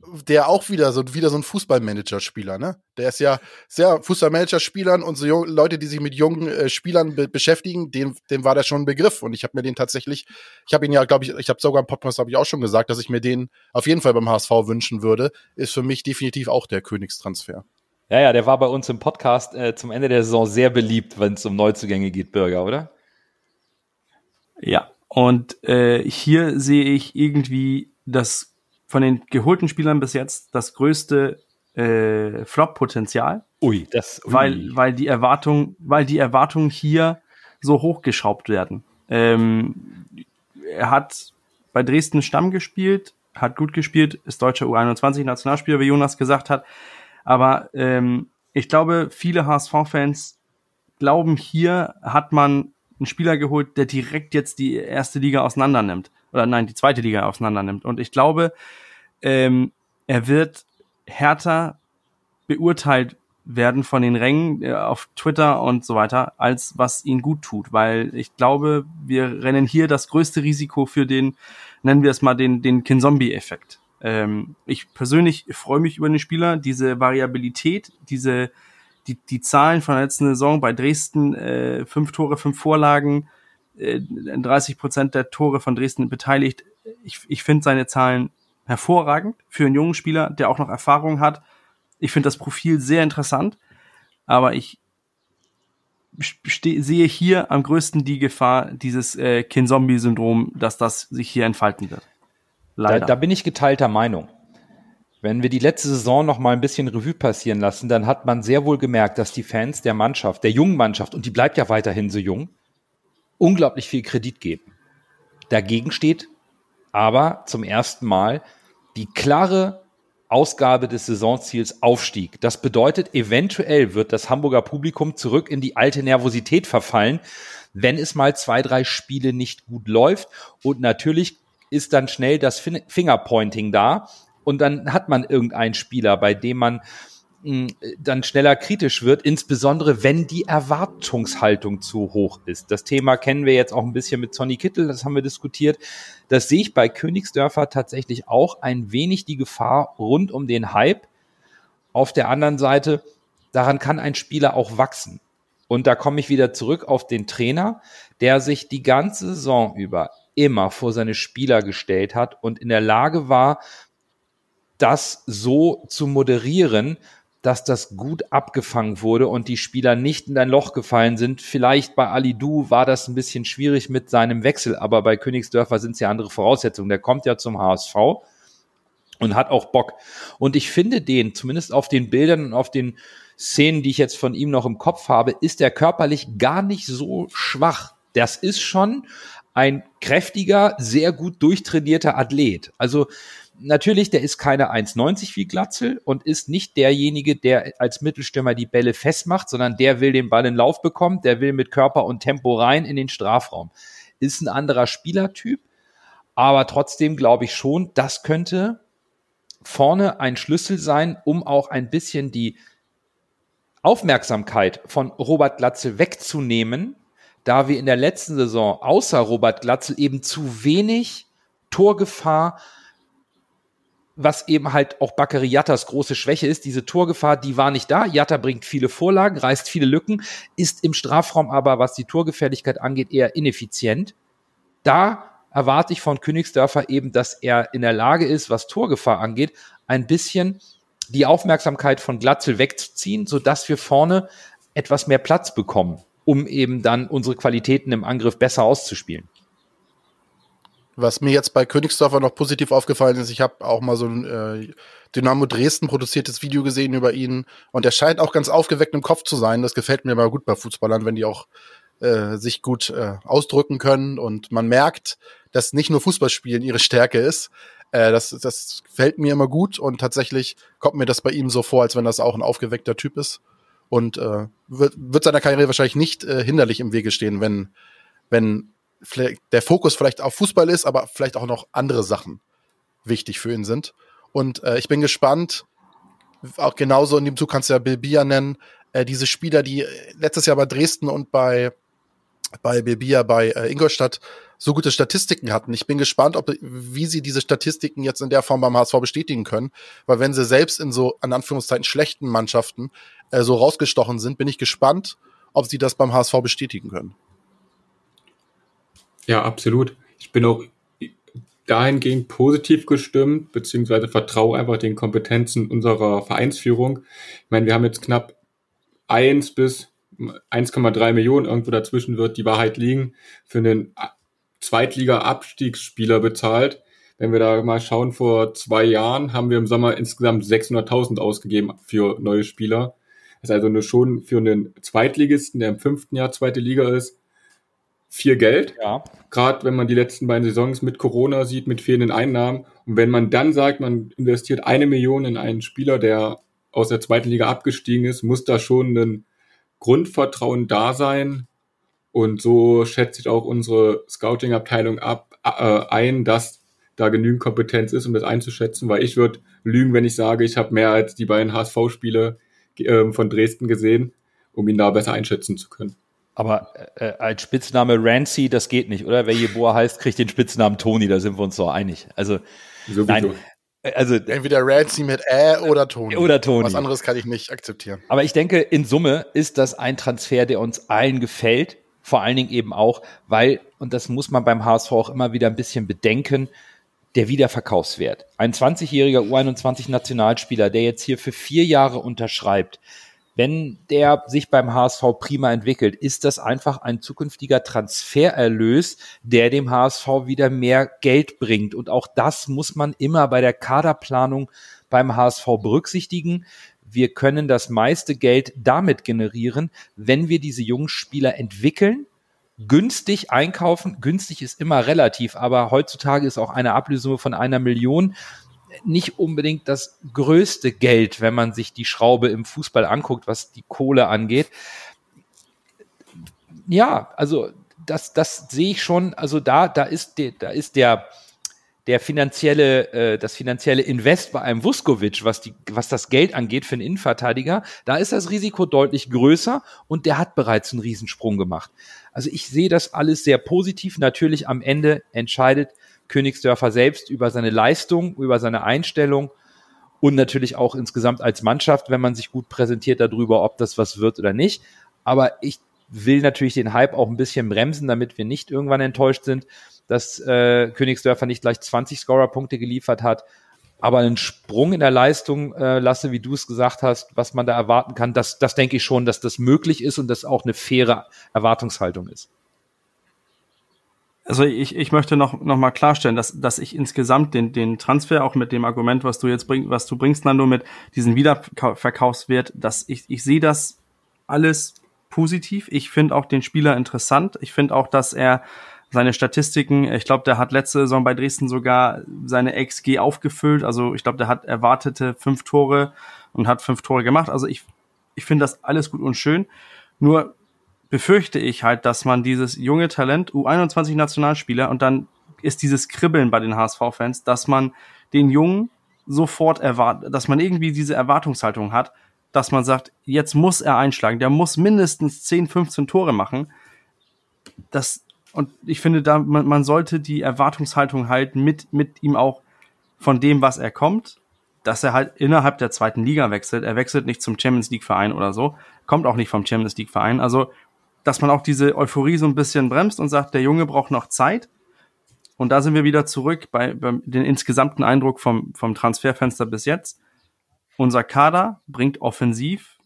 der auch wieder so, wieder so ein Fußballmanager-Spieler, ne? Der ist ja sehr Fußballmanager-Spielern und so Leute, die sich mit jungen äh, Spielern be beschäftigen, dem, dem war der schon ein Begriff. Und ich habe mir den tatsächlich, ich habe ihn ja, glaube ich, ich habe sogar im Podcast habe ich auch schon gesagt, dass ich mir den auf jeden Fall beim HSV wünschen würde. Ist für mich definitiv auch der Königstransfer. Ja, ja, der war bei uns im Podcast äh, zum Ende der Saison sehr beliebt, wenn es um Neuzugänge geht, Bürger, oder? Ja, und äh, hier sehe ich irgendwie das von den geholten Spielern bis jetzt das größte äh, Flop-Potenzial. Ui, das, ui. weil, weil die Erwartung, weil die Erwartungen hier so hochgeschraubt werden. Ähm, er hat bei Dresden Stamm gespielt, hat gut gespielt, ist deutscher U21-Nationalspieler, wie Jonas gesagt hat. Aber ähm, ich glaube, viele HSV-Fans glauben, hier hat man einen Spieler geholt, der direkt jetzt die erste Liga auseinander nimmt. Oder nein, die zweite Liga auseinander nimmt. Und ich glaube, ähm, er wird härter beurteilt werden von den Rängen äh, auf Twitter und so weiter, als was ihn gut tut, weil ich glaube, wir rennen hier das größte Risiko für den, nennen wir es mal den, den Kinzombie-Effekt. Ähm, ich persönlich freue mich über den Spieler, diese Variabilität, diese, die, die Zahlen von der letzten Saison bei Dresden, äh, fünf Tore, fünf Vorlagen, äh, 30 Prozent der Tore von Dresden beteiligt. Ich, ich finde seine Zahlen hervorragend für einen jungen Spieler, der auch noch Erfahrung hat ich finde das Profil sehr interessant, aber ich sehe hier am größten die Gefahr, dieses äh, Kin-Zombie-Syndrom, dass das sich hier entfalten wird. Leider. Da, da bin ich geteilter Meinung. Wenn wir die letzte Saison noch mal ein bisschen Revue passieren lassen, dann hat man sehr wohl gemerkt, dass die Fans der Mannschaft, der jungen Mannschaft, und die bleibt ja weiterhin so jung, unglaublich viel Kredit geben. Dagegen steht aber zum ersten Mal die klare Ausgabe des Saisonziels Aufstieg. Das bedeutet, eventuell wird das Hamburger Publikum zurück in die alte Nervosität verfallen, wenn es mal zwei, drei Spiele nicht gut läuft. Und natürlich ist dann schnell das Fingerpointing da. Und dann hat man irgendeinen Spieler, bei dem man dann schneller kritisch wird, insbesondere wenn die Erwartungshaltung zu hoch ist. Das Thema kennen wir jetzt auch ein bisschen mit Sonny Kittel, das haben wir diskutiert. Das sehe ich bei Königsdörfer tatsächlich auch ein wenig die Gefahr rund um den Hype. Auf der anderen Seite, daran kann ein Spieler auch wachsen. Und da komme ich wieder zurück auf den Trainer, der sich die ganze Saison über immer vor seine Spieler gestellt hat und in der Lage war, das so zu moderieren, dass das gut abgefangen wurde und die Spieler nicht in ein Loch gefallen sind. Vielleicht bei Ali Du war das ein bisschen schwierig mit seinem Wechsel, aber bei Königsdörfer sind es ja andere Voraussetzungen. Der kommt ja zum HSV und hat auch Bock. Und ich finde den, zumindest auf den Bildern und auf den Szenen, die ich jetzt von ihm noch im Kopf habe, ist er körperlich gar nicht so schwach. Das ist schon ein kräftiger, sehr gut durchtrainierter Athlet. Also natürlich, der ist keine 1,90 wie Glatzel und ist nicht derjenige, der als Mittelstürmer die Bälle festmacht, sondern der will den Ball in Lauf bekommen, der will mit Körper und Tempo rein in den Strafraum. Ist ein anderer Spielertyp, aber trotzdem glaube ich schon, das könnte vorne ein Schlüssel sein, um auch ein bisschen die Aufmerksamkeit von Robert Glatzel wegzunehmen, da wir in der letzten Saison außer Robert Glatzel eben zu wenig Torgefahr was eben halt auch Bakary Yattas große Schwäche ist. Diese Torgefahr, die war nicht da. Yatta bringt viele Vorlagen, reißt viele Lücken, ist im Strafraum aber, was die Torgefährlichkeit angeht, eher ineffizient. Da erwarte ich von Königsdörfer eben, dass er in der Lage ist, was Torgefahr angeht, ein bisschen die Aufmerksamkeit von Glatzel wegzuziehen, sodass wir vorne etwas mehr Platz bekommen, um eben dann unsere Qualitäten im Angriff besser auszuspielen. Was mir jetzt bei Königsdorfer noch positiv aufgefallen ist, ich habe auch mal so ein äh, Dynamo Dresden produziertes Video gesehen über ihn und er scheint auch ganz aufgeweckt im Kopf zu sein. Das gefällt mir aber gut bei Fußballern, wenn die auch äh, sich gut äh, ausdrücken können und man merkt, dass nicht nur Fußballspielen ihre Stärke ist. Äh, das, das fällt mir immer gut und tatsächlich kommt mir das bei ihm so vor, als wenn das auch ein aufgeweckter Typ ist und äh, wird, wird seiner Karriere wahrscheinlich nicht äh, hinderlich im Wege stehen, wenn wenn der Fokus vielleicht auf Fußball ist, aber vielleicht auch noch andere Sachen wichtig für ihn sind. Und äh, ich bin gespannt, auch genauso in dem Zug kannst du ja Bill Bia nennen, äh, diese Spieler, die letztes Jahr bei Dresden und bei, bei Bill Bia bei äh, Ingolstadt so gute Statistiken hatten. Ich bin gespannt, ob, wie sie diese Statistiken jetzt in der Form beim HSV bestätigen können, weil wenn sie selbst in so, an Anführungszeichen, schlechten Mannschaften äh, so rausgestochen sind, bin ich gespannt, ob sie das beim HSV bestätigen können. Ja, absolut. Ich bin auch dahingehend positiv gestimmt, beziehungsweise vertraue einfach den Kompetenzen unserer Vereinsführung. Ich meine, wir haben jetzt knapp eins bis 1,3 Millionen, irgendwo dazwischen wird die Wahrheit liegen, für einen Zweitliga-Abstiegsspieler bezahlt. Wenn wir da mal schauen, vor zwei Jahren haben wir im Sommer insgesamt 600.000 ausgegeben für neue Spieler. Das ist also eine, schon für einen Zweitligisten, der im fünften Jahr zweite Liga ist, viel Geld. Ja. Gerade wenn man die letzten beiden Saisons mit Corona sieht, mit fehlenden Einnahmen. Und wenn man dann sagt, man investiert eine Million in einen Spieler, der aus der zweiten Liga abgestiegen ist, muss da schon ein Grundvertrauen da sein. Und so schätze ich auch unsere Scouting-Abteilung ab, äh, ein, dass da genügend Kompetenz ist, um das einzuschätzen, weil ich würde lügen, wenn ich sage, ich habe mehr als die beiden HSV-Spiele äh, von Dresden gesehen, um ihn da besser einschätzen zu können. Aber äh, als Spitzname Rancy, das geht nicht, oder? Wer Jeboa heißt, kriegt den Spitznamen Toni, da sind wir uns doch einig. Also, Sowieso. nein. Also, Entweder Rancy mit Ä oder Toni. Oder Toni. Was anderes kann ich nicht akzeptieren. aber ich denke, in Summe ist das ein Transfer, der uns allen gefällt. Vor allen Dingen eben auch, weil, und das muss man beim HSV auch immer wieder ein bisschen bedenken, der Wiederverkaufswert. Ein 20-jähriger U21-Nationalspieler, der jetzt hier für vier Jahre unterschreibt, wenn der sich beim HSV prima entwickelt, ist das einfach ein zukünftiger Transfererlös, der dem HSV wieder mehr Geld bringt. Und auch das muss man immer bei der Kaderplanung beim HSV berücksichtigen. Wir können das meiste Geld damit generieren, wenn wir diese jungen Spieler entwickeln, günstig einkaufen. Günstig ist immer relativ, aber heutzutage ist auch eine Ablösung von einer Million nicht unbedingt das größte Geld, wenn man sich die Schraube im Fußball anguckt, was die Kohle angeht. Ja, also das, das sehe ich schon. Also da, da ist der, da ist der, der finanzielle, äh, das finanzielle Invest bei einem Vuskovic, was was das Geld angeht für einen Innenverteidiger, da ist das Risiko deutlich größer und der hat bereits einen Riesensprung gemacht. Also ich sehe das alles sehr positiv. Natürlich am Ende entscheidet Königsdörfer selbst über seine Leistung, über seine Einstellung und natürlich auch insgesamt als Mannschaft, wenn man sich gut präsentiert darüber, ob das was wird oder nicht. Aber ich will natürlich den Hype auch ein bisschen bremsen, damit wir nicht irgendwann enttäuscht sind, dass äh, Königsdörfer nicht gleich 20 Scorer-Punkte geliefert hat. Aber einen Sprung in der Leistung, äh, Lasse, wie du es gesagt hast, was man da erwarten kann, das, das denke ich schon, dass das möglich ist und das auch eine faire Erwartungshaltung ist. Also ich, ich möchte noch, noch mal klarstellen, dass, dass ich insgesamt den, den Transfer auch mit dem Argument, was du jetzt bringst, was du bringst, Nando, mit diesem Wiederverkaufswert, dass ich, ich sehe das alles positiv. Ich finde auch den Spieler interessant. Ich finde auch, dass er seine Statistiken, ich glaube, der hat letzte Saison bei Dresden sogar seine XG aufgefüllt. Also ich glaube, der hat erwartete fünf Tore und hat fünf Tore gemacht. Also ich, ich finde das alles gut und schön. Nur befürchte ich halt, dass man dieses junge Talent, U21 Nationalspieler, und dann ist dieses Kribbeln bei den HSV-Fans, dass man den Jungen sofort erwartet, dass man irgendwie diese Erwartungshaltung hat, dass man sagt, jetzt muss er einschlagen, der muss mindestens 10, 15 Tore machen. Das, und ich finde, da, man, man sollte die Erwartungshaltung halten mit, mit ihm auch von dem, was er kommt, dass er halt innerhalb der zweiten Liga wechselt. Er wechselt nicht zum Champions League Verein oder so, kommt auch nicht vom Champions League Verein. Also dass man auch diese Euphorie so ein bisschen bremst und sagt, der Junge braucht noch Zeit. Und da sind wir wieder zurück bei, bei den insgesamten Eindruck vom, vom Transferfenster bis jetzt. Unser Kader bringt offensiv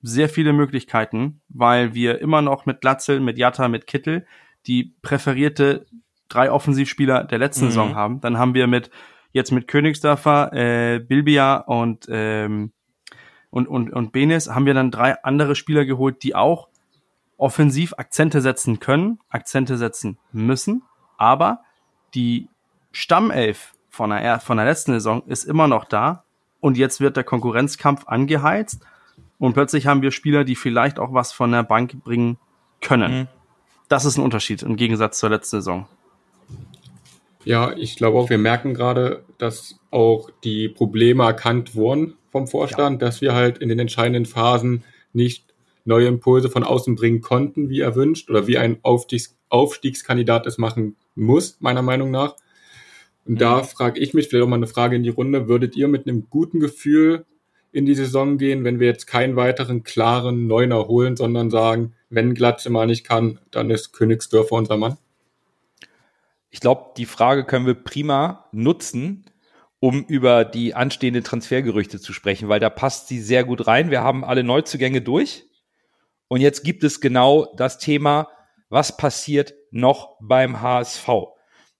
sehr viele Möglichkeiten, weil wir immer noch mit Glatzel, mit Jatta, mit Kittel die präferierte drei Offensivspieler der letzten mhm. Saison haben. Dann haben wir mit jetzt mit Königsdörfer, äh, Bilbia und ähm, und und und Benes haben wir dann drei andere Spieler geholt, die auch offensiv Akzente setzen können, Akzente setzen müssen, aber die Stammelf von der, von der letzten Saison ist immer noch da und jetzt wird der Konkurrenzkampf angeheizt und plötzlich haben wir Spieler, die vielleicht auch was von der Bank bringen können. Mhm. Das ist ein Unterschied im Gegensatz zur letzten Saison. Ja, ich glaube auch, wir merken gerade, dass auch die Probleme erkannt wurden vom Vorstand, ja. dass wir halt in den entscheidenden Phasen nicht neue Impulse von außen bringen konnten, wie erwünscht, oder wie ein Aufstiegs Aufstiegskandidat es machen muss, meiner Meinung nach. Und mhm. da frage ich mich, vielleicht auch mal eine Frage in die Runde, würdet ihr mit einem guten Gefühl in die Saison gehen, wenn wir jetzt keinen weiteren klaren Neuner holen, sondern sagen, wenn Glatze mal nicht kann, dann ist Königsdörfer unser Mann? Ich glaube, die Frage können wir prima nutzen, um über die anstehenden Transfergerüchte zu sprechen, weil da passt sie sehr gut rein. Wir haben alle Neuzugänge durch. Und jetzt gibt es genau das Thema, was passiert noch beim HSV?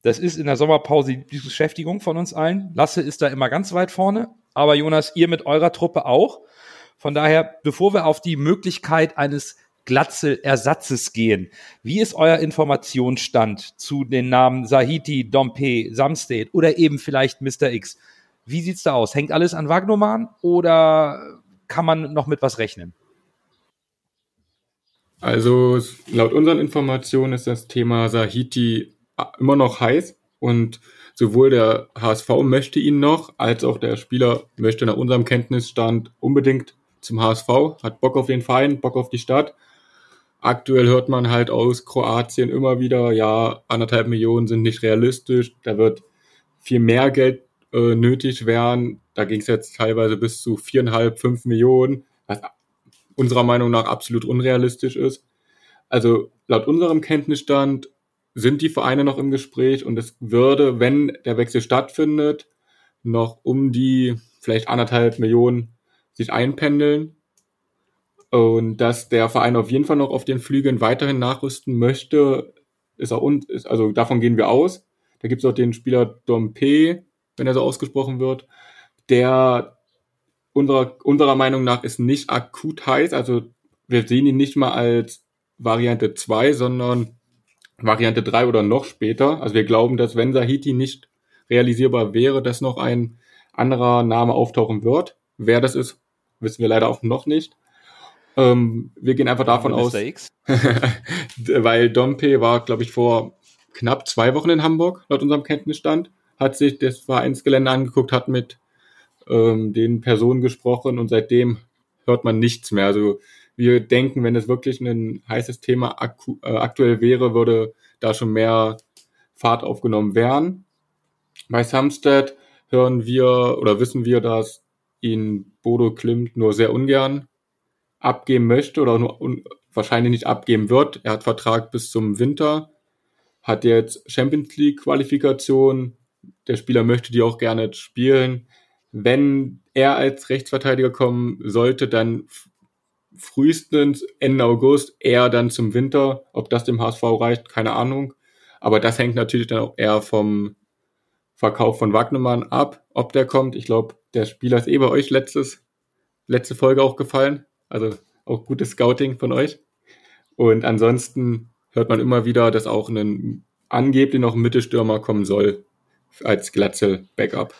Das ist in der Sommerpause die Beschäftigung von uns allen. Lasse ist da immer ganz weit vorne, aber Jonas, ihr mit eurer Truppe auch. Von daher, bevor wir auf die Möglichkeit eines Glatzel-Ersatzes gehen, wie ist euer Informationsstand zu den Namen Sahiti, Dompe, Samsted oder eben vielleicht Mr. X? Wie sieht's da aus? Hängt alles an Wagnoman oder kann man noch mit was rechnen? Also laut unseren Informationen ist das Thema Sahiti immer noch heiß und sowohl der HSV möchte ihn noch, als auch der Spieler möchte nach unserem Kenntnisstand unbedingt zum HSV, hat Bock auf den Verein, Bock auf die Stadt. Aktuell hört man halt aus Kroatien immer wieder, ja, anderthalb Millionen sind nicht realistisch, da wird viel mehr Geld äh, nötig werden. Da ging es jetzt teilweise bis zu viereinhalb, fünf Millionen, was unserer Meinung nach absolut unrealistisch ist. Also laut unserem Kenntnisstand sind die Vereine noch im Gespräch und es würde, wenn der Wechsel stattfindet, noch um die vielleicht anderthalb Millionen sich einpendeln. Und dass der Verein auf jeden Fall noch auf den Flügeln weiterhin nachrüsten möchte, ist auch, ist, also davon gehen wir aus. Da gibt es auch den Spieler Dompe, wenn er so ausgesprochen wird, der unserer, unserer Meinung nach ist nicht akut heiß. Also wir sehen ihn nicht mal als Variante 2, sondern Variante 3 oder noch später. Also wir glauben, dass wenn Sahiti nicht realisierbar wäre, dass noch ein anderer Name auftauchen wird. Wer das ist, wissen wir leider auch noch nicht. Ähm, wir gehen einfach davon aus, weil Dompe war, glaube ich, vor knapp zwei Wochen in Hamburg, laut unserem Kenntnisstand, hat sich das Vereinsgelände angeguckt, hat mit ähm, den Personen gesprochen und seitdem hört man nichts mehr. Also wir denken, wenn es wirklich ein heißes Thema äh, aktuell wäre, würde da schon mehr Fahrt aufgenommen werden. Bei Samstead hören wir oder wissen wir, dass ihn Bodo Klimt nur sehr ungern abgeben möchte oder nur wahrscheinlich nicht abgeben wird. Er hat Vertrag bis zum Winter, hat jetzt Champions League Qualifikation. Der Spieler möchte die auch gerne spielen. Wenn er als Rechtsverteidiger kommen sollte, dann frühestens Ende August, eher dann zum Winter. Ob das dem HSV reicht, keine Ahnung. Aber das hängt natürlich dann auch eher vom Verkauf von Wagnermann ab, ob der kommt. Ich glaube, der Spieler ist eh bei euch letztes, letzte Folge auch gefallen. Also auch gutes Scouting von euch. Und ansonsten hört man immer wieder, dass auch ein angeblich noch Mittelstürmer kommen soll als Glatzel-Backup.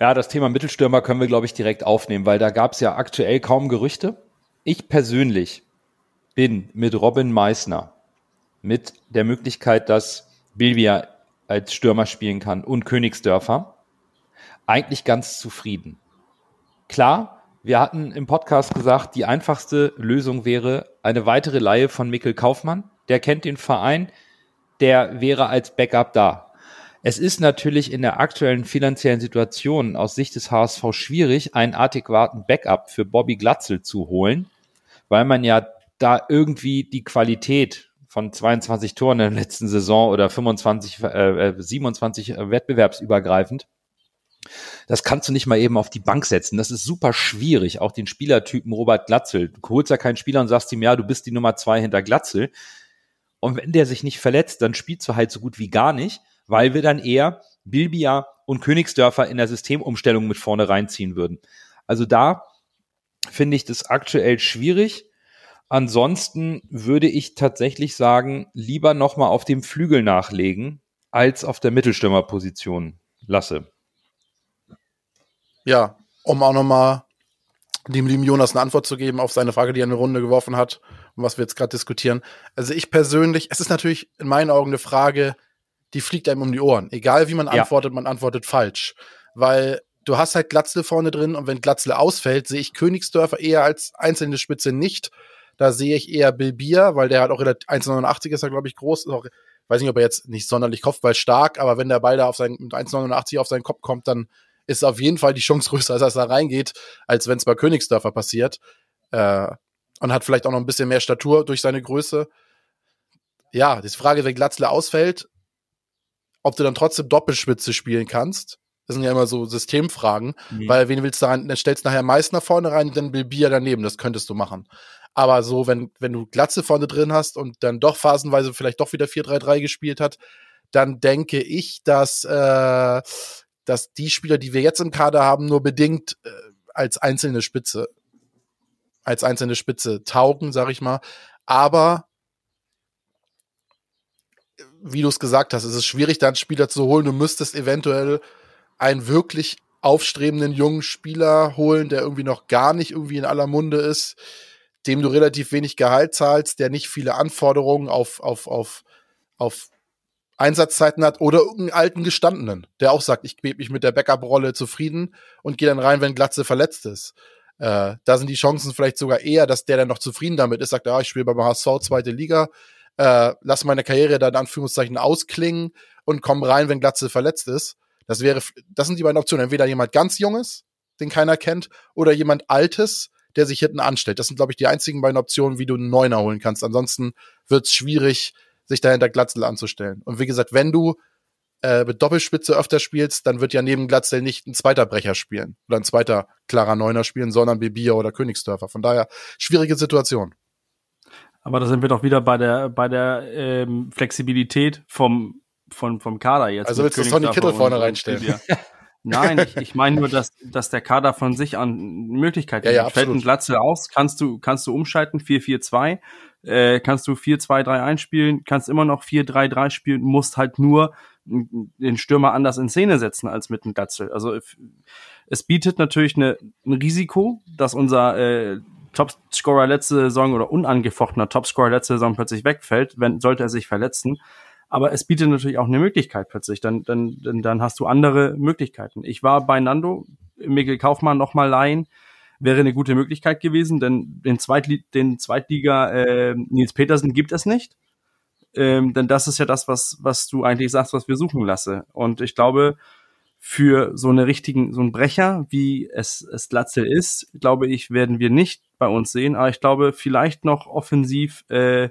Ja, das Thema Mittelstürmer können wir, glaube ich, direkt aufnehmen, weil da gab es ja aktuell kaum Gerüchte. Ich persönlich bin mit Robin Meissner, mit der Möglichkeit, dass Bilvia als Stürmer spielen kann und Königsdörfer, eigentlich ganz zufrieden. Klar, wir hatten im Podcast gesagt, die einfachste Lösung wäre eine weitere Laie von Mikkel Kaufmann. Der kennt den Verein, der wäre als Backup da. Es ist natürlich in der aktuellen finanziellen Situation aus Sicht des HSV schwierig, einen adäquaten Backup für Bobby Glatzel zu holen, weil man ja da irgendwie die Qualität von 22 Toren in der letzten Saison oder 25, äh, 27 äh, wettbewerbsübergreifend das kannst du nicht mal eben auf die Bank setzen. Das ist super schwierig. Auch den Spielertypen Robert Glatzel. Du holst ja keinen Spieler und sagst ihm, ja, du bist die Nummer zwei hinter Glatzel. Und wenn der sich nicht verletzt, dann spielst du halt so gut wie gar nicht, weil wir dann eher Bilbia und Königsdörfer in der Systemumstellung mit vorne reinziehen würden. Also da finde ich das aktuell schwierig. Ansonsten würde ich tatsächlich sagen, lieber nochmal auf dem Flügel nachlegen, als auf der Mittelstürmerposition lasse ja, um auch nochmal dem lieben Jonas eine Antwort zu geben auf seine Frage, die er in eine Runde geworfen hat und was wir jetzt gerade diskutieren. Also ich persönlich, es ist natürlich in meinen Augen eine Frage, die fliegt einem um die Ohren. Egal wie man ja. antwortet, man antwortet falsch. Weil du hast halt Glatzle vorne drin und wenn Glatzle ausfällt, sehe ich Königsdörfer eher als einzelne Spitze nicht. Da sehe ich eher Bill Bier, weil der hat auch 1,89 ist er, glaube ich, groß. Ist auch, weiß nicht, ob er jetzt nicht sonderlich Kopfball stark, aber wenn der Ball da auf sein, mit 1,89 auf seinen Kopf kommt, dann ist auf jeden Fall die Chance größer, dass er da reingeht, als wenn es bei Königsdörfer passiert. Äh, und hat vielleicht auch noch ein bisschen mehr Statur durch seine Größe. Ja, die Frage, wenn Glatzle ausfällt, ob du dann trotzdem Doppelspitze spielen kannst. Das sind ja immer so Systemfragen, mhm. weil wen willst du rein? Dann stellst du nachher Meißner vorne rein und dann Bilbia daneben. Das könntest du machen. Aber so, wenn, wenn du Glatze vorne drin hast und dann doch phasenweise vielleicht doch wieder 4-3-3 gespielt hat, dann denke ich, dass, äh, dass die Spieler, die wir jetzt im Kader haben, nur bedingt äh, als einzelne Spitze, als einzelne Spitze taugen, sag ich mal. Aber wie du es gesagt hast, es ist schwierig, da einen Spieler zu holen. Du müsstest eventuell einen wirklich aufstrebenden jungen Spieler holen, der irgendwie noch gar nicht irgendwie in aller Munde ist, dem du relativ wenig Gehalt zahlst, der nicht viele Anforderungen auf, auf, auf, auf Einsatzzeiten hat oder irgendeinen alten Gestandenen, der auch sagt, ich gebe mich mit der Backup-Rolle zufrieden und gehe dann rein, wenn Glatze verletzt ist. Äh, da sind die Chancen vielleicht sogar eher, dass der dann noch zufrieden damit ist, sagt, ja, ich spiele beim HSV zweite Liga, äh, lass meine Karriere da in Anführungszeichen ausklingen und komm rein, wenn Glatze verletzt ist. Das wäre, das sind die beiden Optionen. Entweder jemand ganz Junges, den keiner kennt, oder jemand Altes, der sich hinten anstellt. Das sind, glaube ich, die einzigen beiden Optionen, wie du einen Neuner holen kannst. Ansonsten wird es schwierig, sich dahinter Glatzel anzustellen. Und wie gesagt, wenn du äh, mit Doppelspitze öfter spielst, dann wird ja neben Glatzel nicht ein zweiter Brecher spielen oder ein zweiter klarer Neuner spielen, sondern Bibia oder Königsdörfer. Von daher schwierige Situation. Aber da sind wir doch wieder bei der, bei der ähm, Flexibilität vom, vom, vom Kader jetzt. Also willst du Sonny Kittel vorne reinstellen? Nein, ich, ich meine nur, dass, dass der Kader von sich an Möglichkeiten ja, ja, Fällt ein Glatze aus, kannst du, kannst du umschalten, 4-4-2, äh, kannst du 4-2-3 einspielen, kannst immer noch 4-3-3 spielen, musst halt nur den Stürmer anders in Szene setzen als mit einem Glatze. Also es bietet natürlich eine, ein Risiko, dass unser äh, Topscorer letzte Saison oder unangefochtener Topscorer letzte Saison plötzlich wegfällt, wenn sollte er sich verletzen. Aber es bietet natürlich auch eine Möglichkeit plötzlich. Dann, dann, dann, dann hast du andere Möglichkeiten. Ich war bei Nando, Mikkel Kaufmann nochmal leihen, wäre eine gute Möglichkeit gewesen, denn den, Zweitli den Zweitliga äh, Nils Petersen gibt es nicht. Ähm, denn das ist ja das, was, was du eigentlich sagst, was wir suchen lasse. Und ich glaube, für so eine richtigen, so einen Brecher, wie es, es Glatzel ist, glaube ich, werden wir nicht bei uns sehen. Aber ich glaube, vielleicht noch offensiv äh,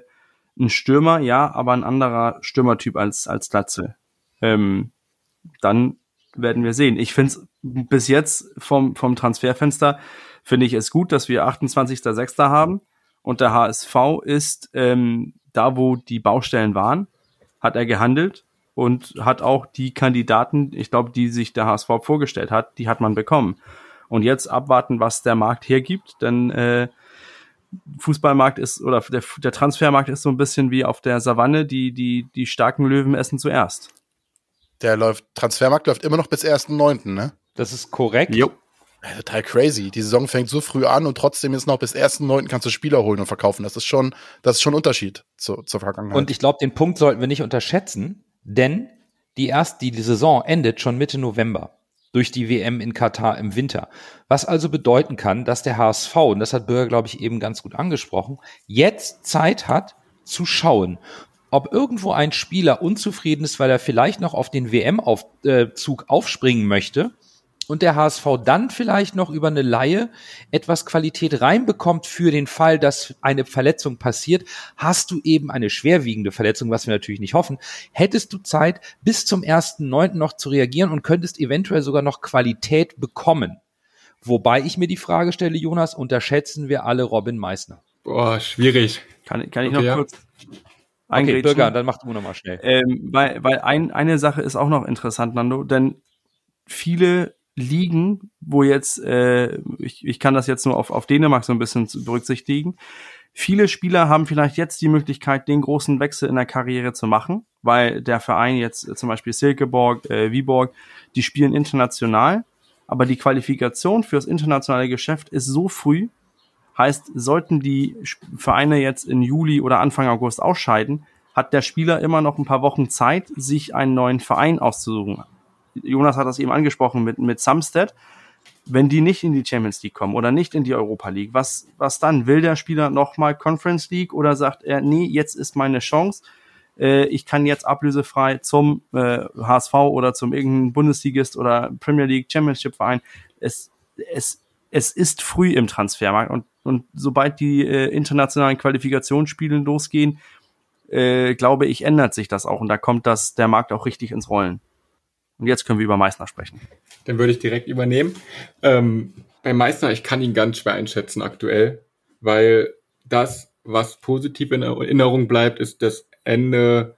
ein Stürmer, ja, aber ein anderer Stürmertyp als, als Glatzel. Ähm, dann werden wir sehen. Ich finde es bis jetzt vom, vom Transferfenster, finde ich es gut, dass wir 28.06. haben und der HSV ist ähm, da, wo die Baustellen waren, hat er gehandelt und hat auch die Kandidaten, ich glaube, die sich der HSV vorgestellt hat, die hat man bekommen. Und jetzt abwarten, was der Markt hergibt, denn äh, Fußballmarkt ist oder der, der Transfermarkt ist so ein bisschen wie auf der Savanne, die, die, die starken Löwen essen zuerst. Der läuft, Transfermarkt läuft immer noch bis 1.9., ne? Das ist korrekt. Jo. Ja, total crazy. Die Saison fängt so früh an und trotzdem ist noch bis 1.9. kannst du Spieler holen und verkaufen. Das ist schon, das ist schon ein Unterschied zu, zur Vergangenheit. Und ich glaube, den Punkt sollten wir nicht unterschätzen. Denn die erst die Saison endet schon Mitte November durch die WM in Katar im Winter. Was also bedeuten kann, dass der HSV, und das hat Bürger, glaube ich, eben ganz gut angesprochen, jetzt Zeit hat zu schauen, ob irgendwo ein Spieler unzufrieden ist, weil er vielleicht noch auf den WM-Zug aufspringen möchte und der HSV dann vielleicht noch über eine Laie etwas Qualität reinbekommt für den Fall, dass eine Verletzung passiert, hast du eben eine schwerwiegende Verletzung, was wir natürlich nicht hoffen, hättest du Zeit, bis zum 1.9. noch zu reagieren und könntest eventuell sogar noch Qualität bekommen. Wobei ich mir die Frage stelle, Jonas, unterschätzen wir alle Robin Meissner? Boah, schwierig. Kann, kann ich okay, noch ja. kurz Okay, Bürger, dann mach du nochmal schnell. Ähm, weil weil ein, eine Sache ist auch noch interessant, Nando, denn viele liegen, wo jetzt, äh, ich, ich kann das jetzt nur auf, auf Dänemark so ein bisschen berücksichtigen. Viele Spieler haben vielleicht jetzt die Möglichkeit, den großen Wechsel in der Karriere zu machen, weil der Verein jetzt äh, zum Beispiel Silkeborg, äh, Viborg, die spielen international, aber die Qualifikation fürs internationale Geschäft ist so früh, heißt, sollten die Vereine jetzt in Juli oder Anfang August ausscheiden, hat der Spieler immer noch ein paar Wochen Zeit, sich einen neuen Verein auszusuchen. Jonas hat das eben angesprochen mit, mit Samstead, wenn die nicht in die Champions League kommen oder nicht in die Europa League, was, was dann? Will der Spieler nochmal Conference League oder sagt er, nee, jetzt ist meine Chance, äh, ich kann jetzt ablösefrei zum äh, HSV oder zum irgendeinen Bundesligist oder Premier League Championship Verein. Es, es, es ist früh im Transfermarkt und, und sobald die äh, internationalen Qualifikationsspiele losgehen, äh, glaube ich, ändert sich das auch und da kommt das, der Markt auch richtig ins Rollen. Und jetzt können wir über Meißner sprechen. Dann würde ich direkt übernehmen. Ähm, bei Meißner, ich kann ihn ganz schwer einschätzen aktuell, weil das, was positiv in Erinnerung bleibt, ist das Ende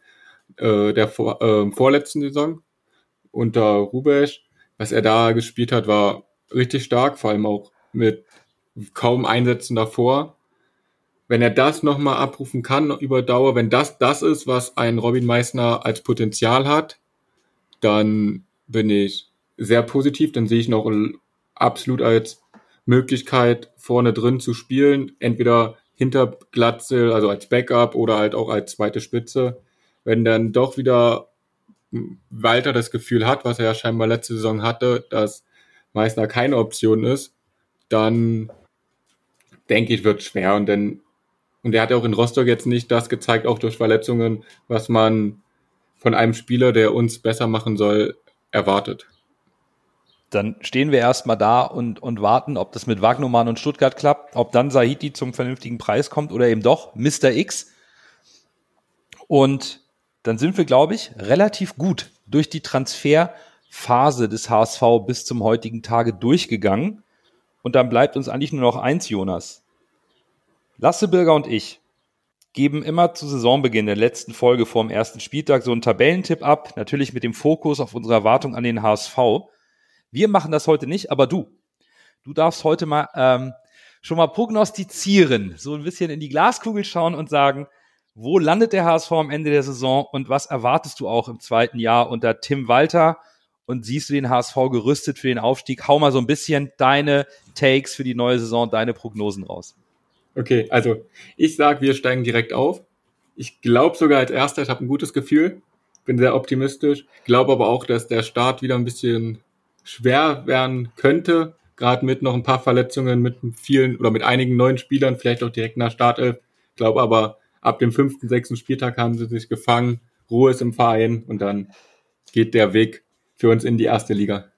äh, der vor, äh, vorletzten Saison unter Rubesch. Was er da gespielt hat, war richtig stark, vor allem auch mit kaum Einsätzen davor. Wenn er das nochmal abrufen kann über Dauer, wenn das das ist, was ein Robin Meissner als Potenzial hat, dann bin ich sehr positiv. Dann sehe ich noch absolut als Möglichkeit, vorne drin zu spielen. Entweder hinter Glatzel, also als Backup oder halt auch als zweite Spitze. Wenn dann doch wieder Walter das Gefühl hat, was er ja scheinbar letzte Saison hatte, dass Meißner keine Option ist, dann denke ich, wird schwer. Und dann, und er hat auch in Rostock jetzt nicht das gezeigt, auch durch Verletzungen, was man von einem Spieler, der uns besser machen soll, erwartet. Dann stehen wir erstmal da und, und warten, ob das mit Wagnumann und Stuttgart klappt, ob dann Sahiti zum vernünftigen Preis kommt oder eben doch Mr. X. Und dann sind wir, glaube ich, relativ gut durch die Transferphase des HSV bis zum heutigen Tage durchgegangen. Und dann bleibt uns eigentlich nur noch eins, Jonas. Lassebilger und ich geben immer zu Saisonbeginn der letzten Folge vor dem ersten Spieltag so einen Tabellentipp ab, natürlich mit dem Fokus auf unsere Erwartung an den HSV. Wir machen das heute nicht, aber du, du darfst heute mal ähm, schon mal prognostizieren, so ein bisschen in die Glaskugel schauen und sagen, wo landet der HSV am Ende der Saison und was erwartest du auch im zweiten Jahr unter Tim Walter? Und siehst du den HSV gerüstet für den Aufstieg? Hau mal so ein bisschen deine Takes für die neue Saison, deine Prognosen raus. Okay, also ich sag, wir steigen direkt auf. Ich glaube sogar als Erster, ich habe ein gutes Gefühl, bin sehr optimistisch, glaube aber auch, dass der Start wieder ein bisschen schwer werden könnte, gerade mit noch ein paar Verletzungen, mit vielen oder mit einigen neuen Spielern, vielleicht auch direkt nach Startelf. Glaube aber, ab dem fünften, sechsten Spieltag haben sie sich gefangen, Ruhe ist im Verein und dann geht der Weg für uns in die erste Liga.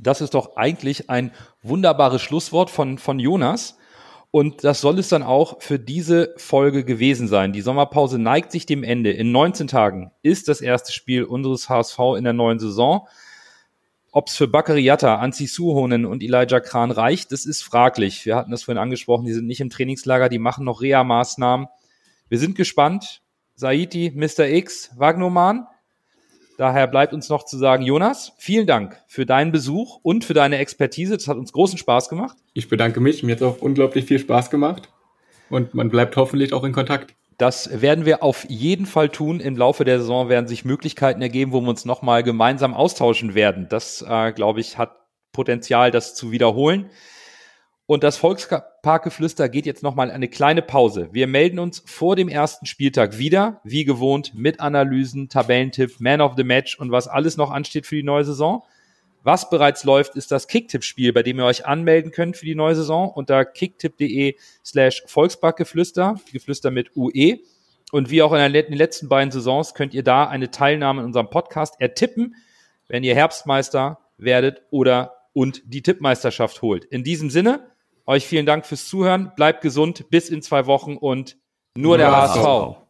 Das ist doch eigentlich ein wunderbares Schlusswort von, von Jonas. Und das soll es dann auch für diese Folge gewesen sein. Die Sommerpause neigt sich dem Ende. In 19 Tagen ist das erste Spiel unseres HSV in der neuen Saison. Ob es für Bakariata, Anzi Suhonen und Elijah Kran reicht, das ist fraglich. Wir hatten das vorhin angesprochen, die sind nicht im Trainingslager, die machen noch Reha-Maßnahmen. Wir sind gespannt. Saiti, Mr. X, Wagnoman. Daher bleibt uns noch zu sagen, Jonas, vielen Dank für deinen Besuch und für deine Expertise. Das hat uns großen Spaß gemacht. Ich bedanke mich. Mir hat es auch unglaublich viel Spaß gemacht. Und man bleibt hoffentlich auch in Kontakt. Das werden wir auf jeden Fall tun. Im Laufe der Saison werden sich Möglichkeiten ergeben, wo wir uns nochmal gemeinsam austauschen werden. Das, äh, glaube ich, hat Potenzial, das zu wiederholen. Und das Volksparkgeflüster geht jetzt nochmal eine kleine Pause. Wir melden uns vor dem ersten Spieltag wieder, wie gewohnt, mit Analysen, Tabellentipp, Man of the Match und was alles noch ansteht für die neue Saison. Was bereits läuft, ist das Kicktipp-Spiel, bei dem ihr euch anmelden könnt für die neue Saison unter kicktipp.de slash Volksparkgeflüster, Geflüster mit UE. Und wie auch in den letzten beiden Saisons könnt ihr da eine Teilnahme in unserem Podcast ertippen, wenn ihr Herbstmeister werdet oder und die Tippmeisterschaft holt. In diesem Sinne, euch vielen Dank fürs Zuhören. Bleibt gesund. Bis in zwei Wochen und nur der HSV.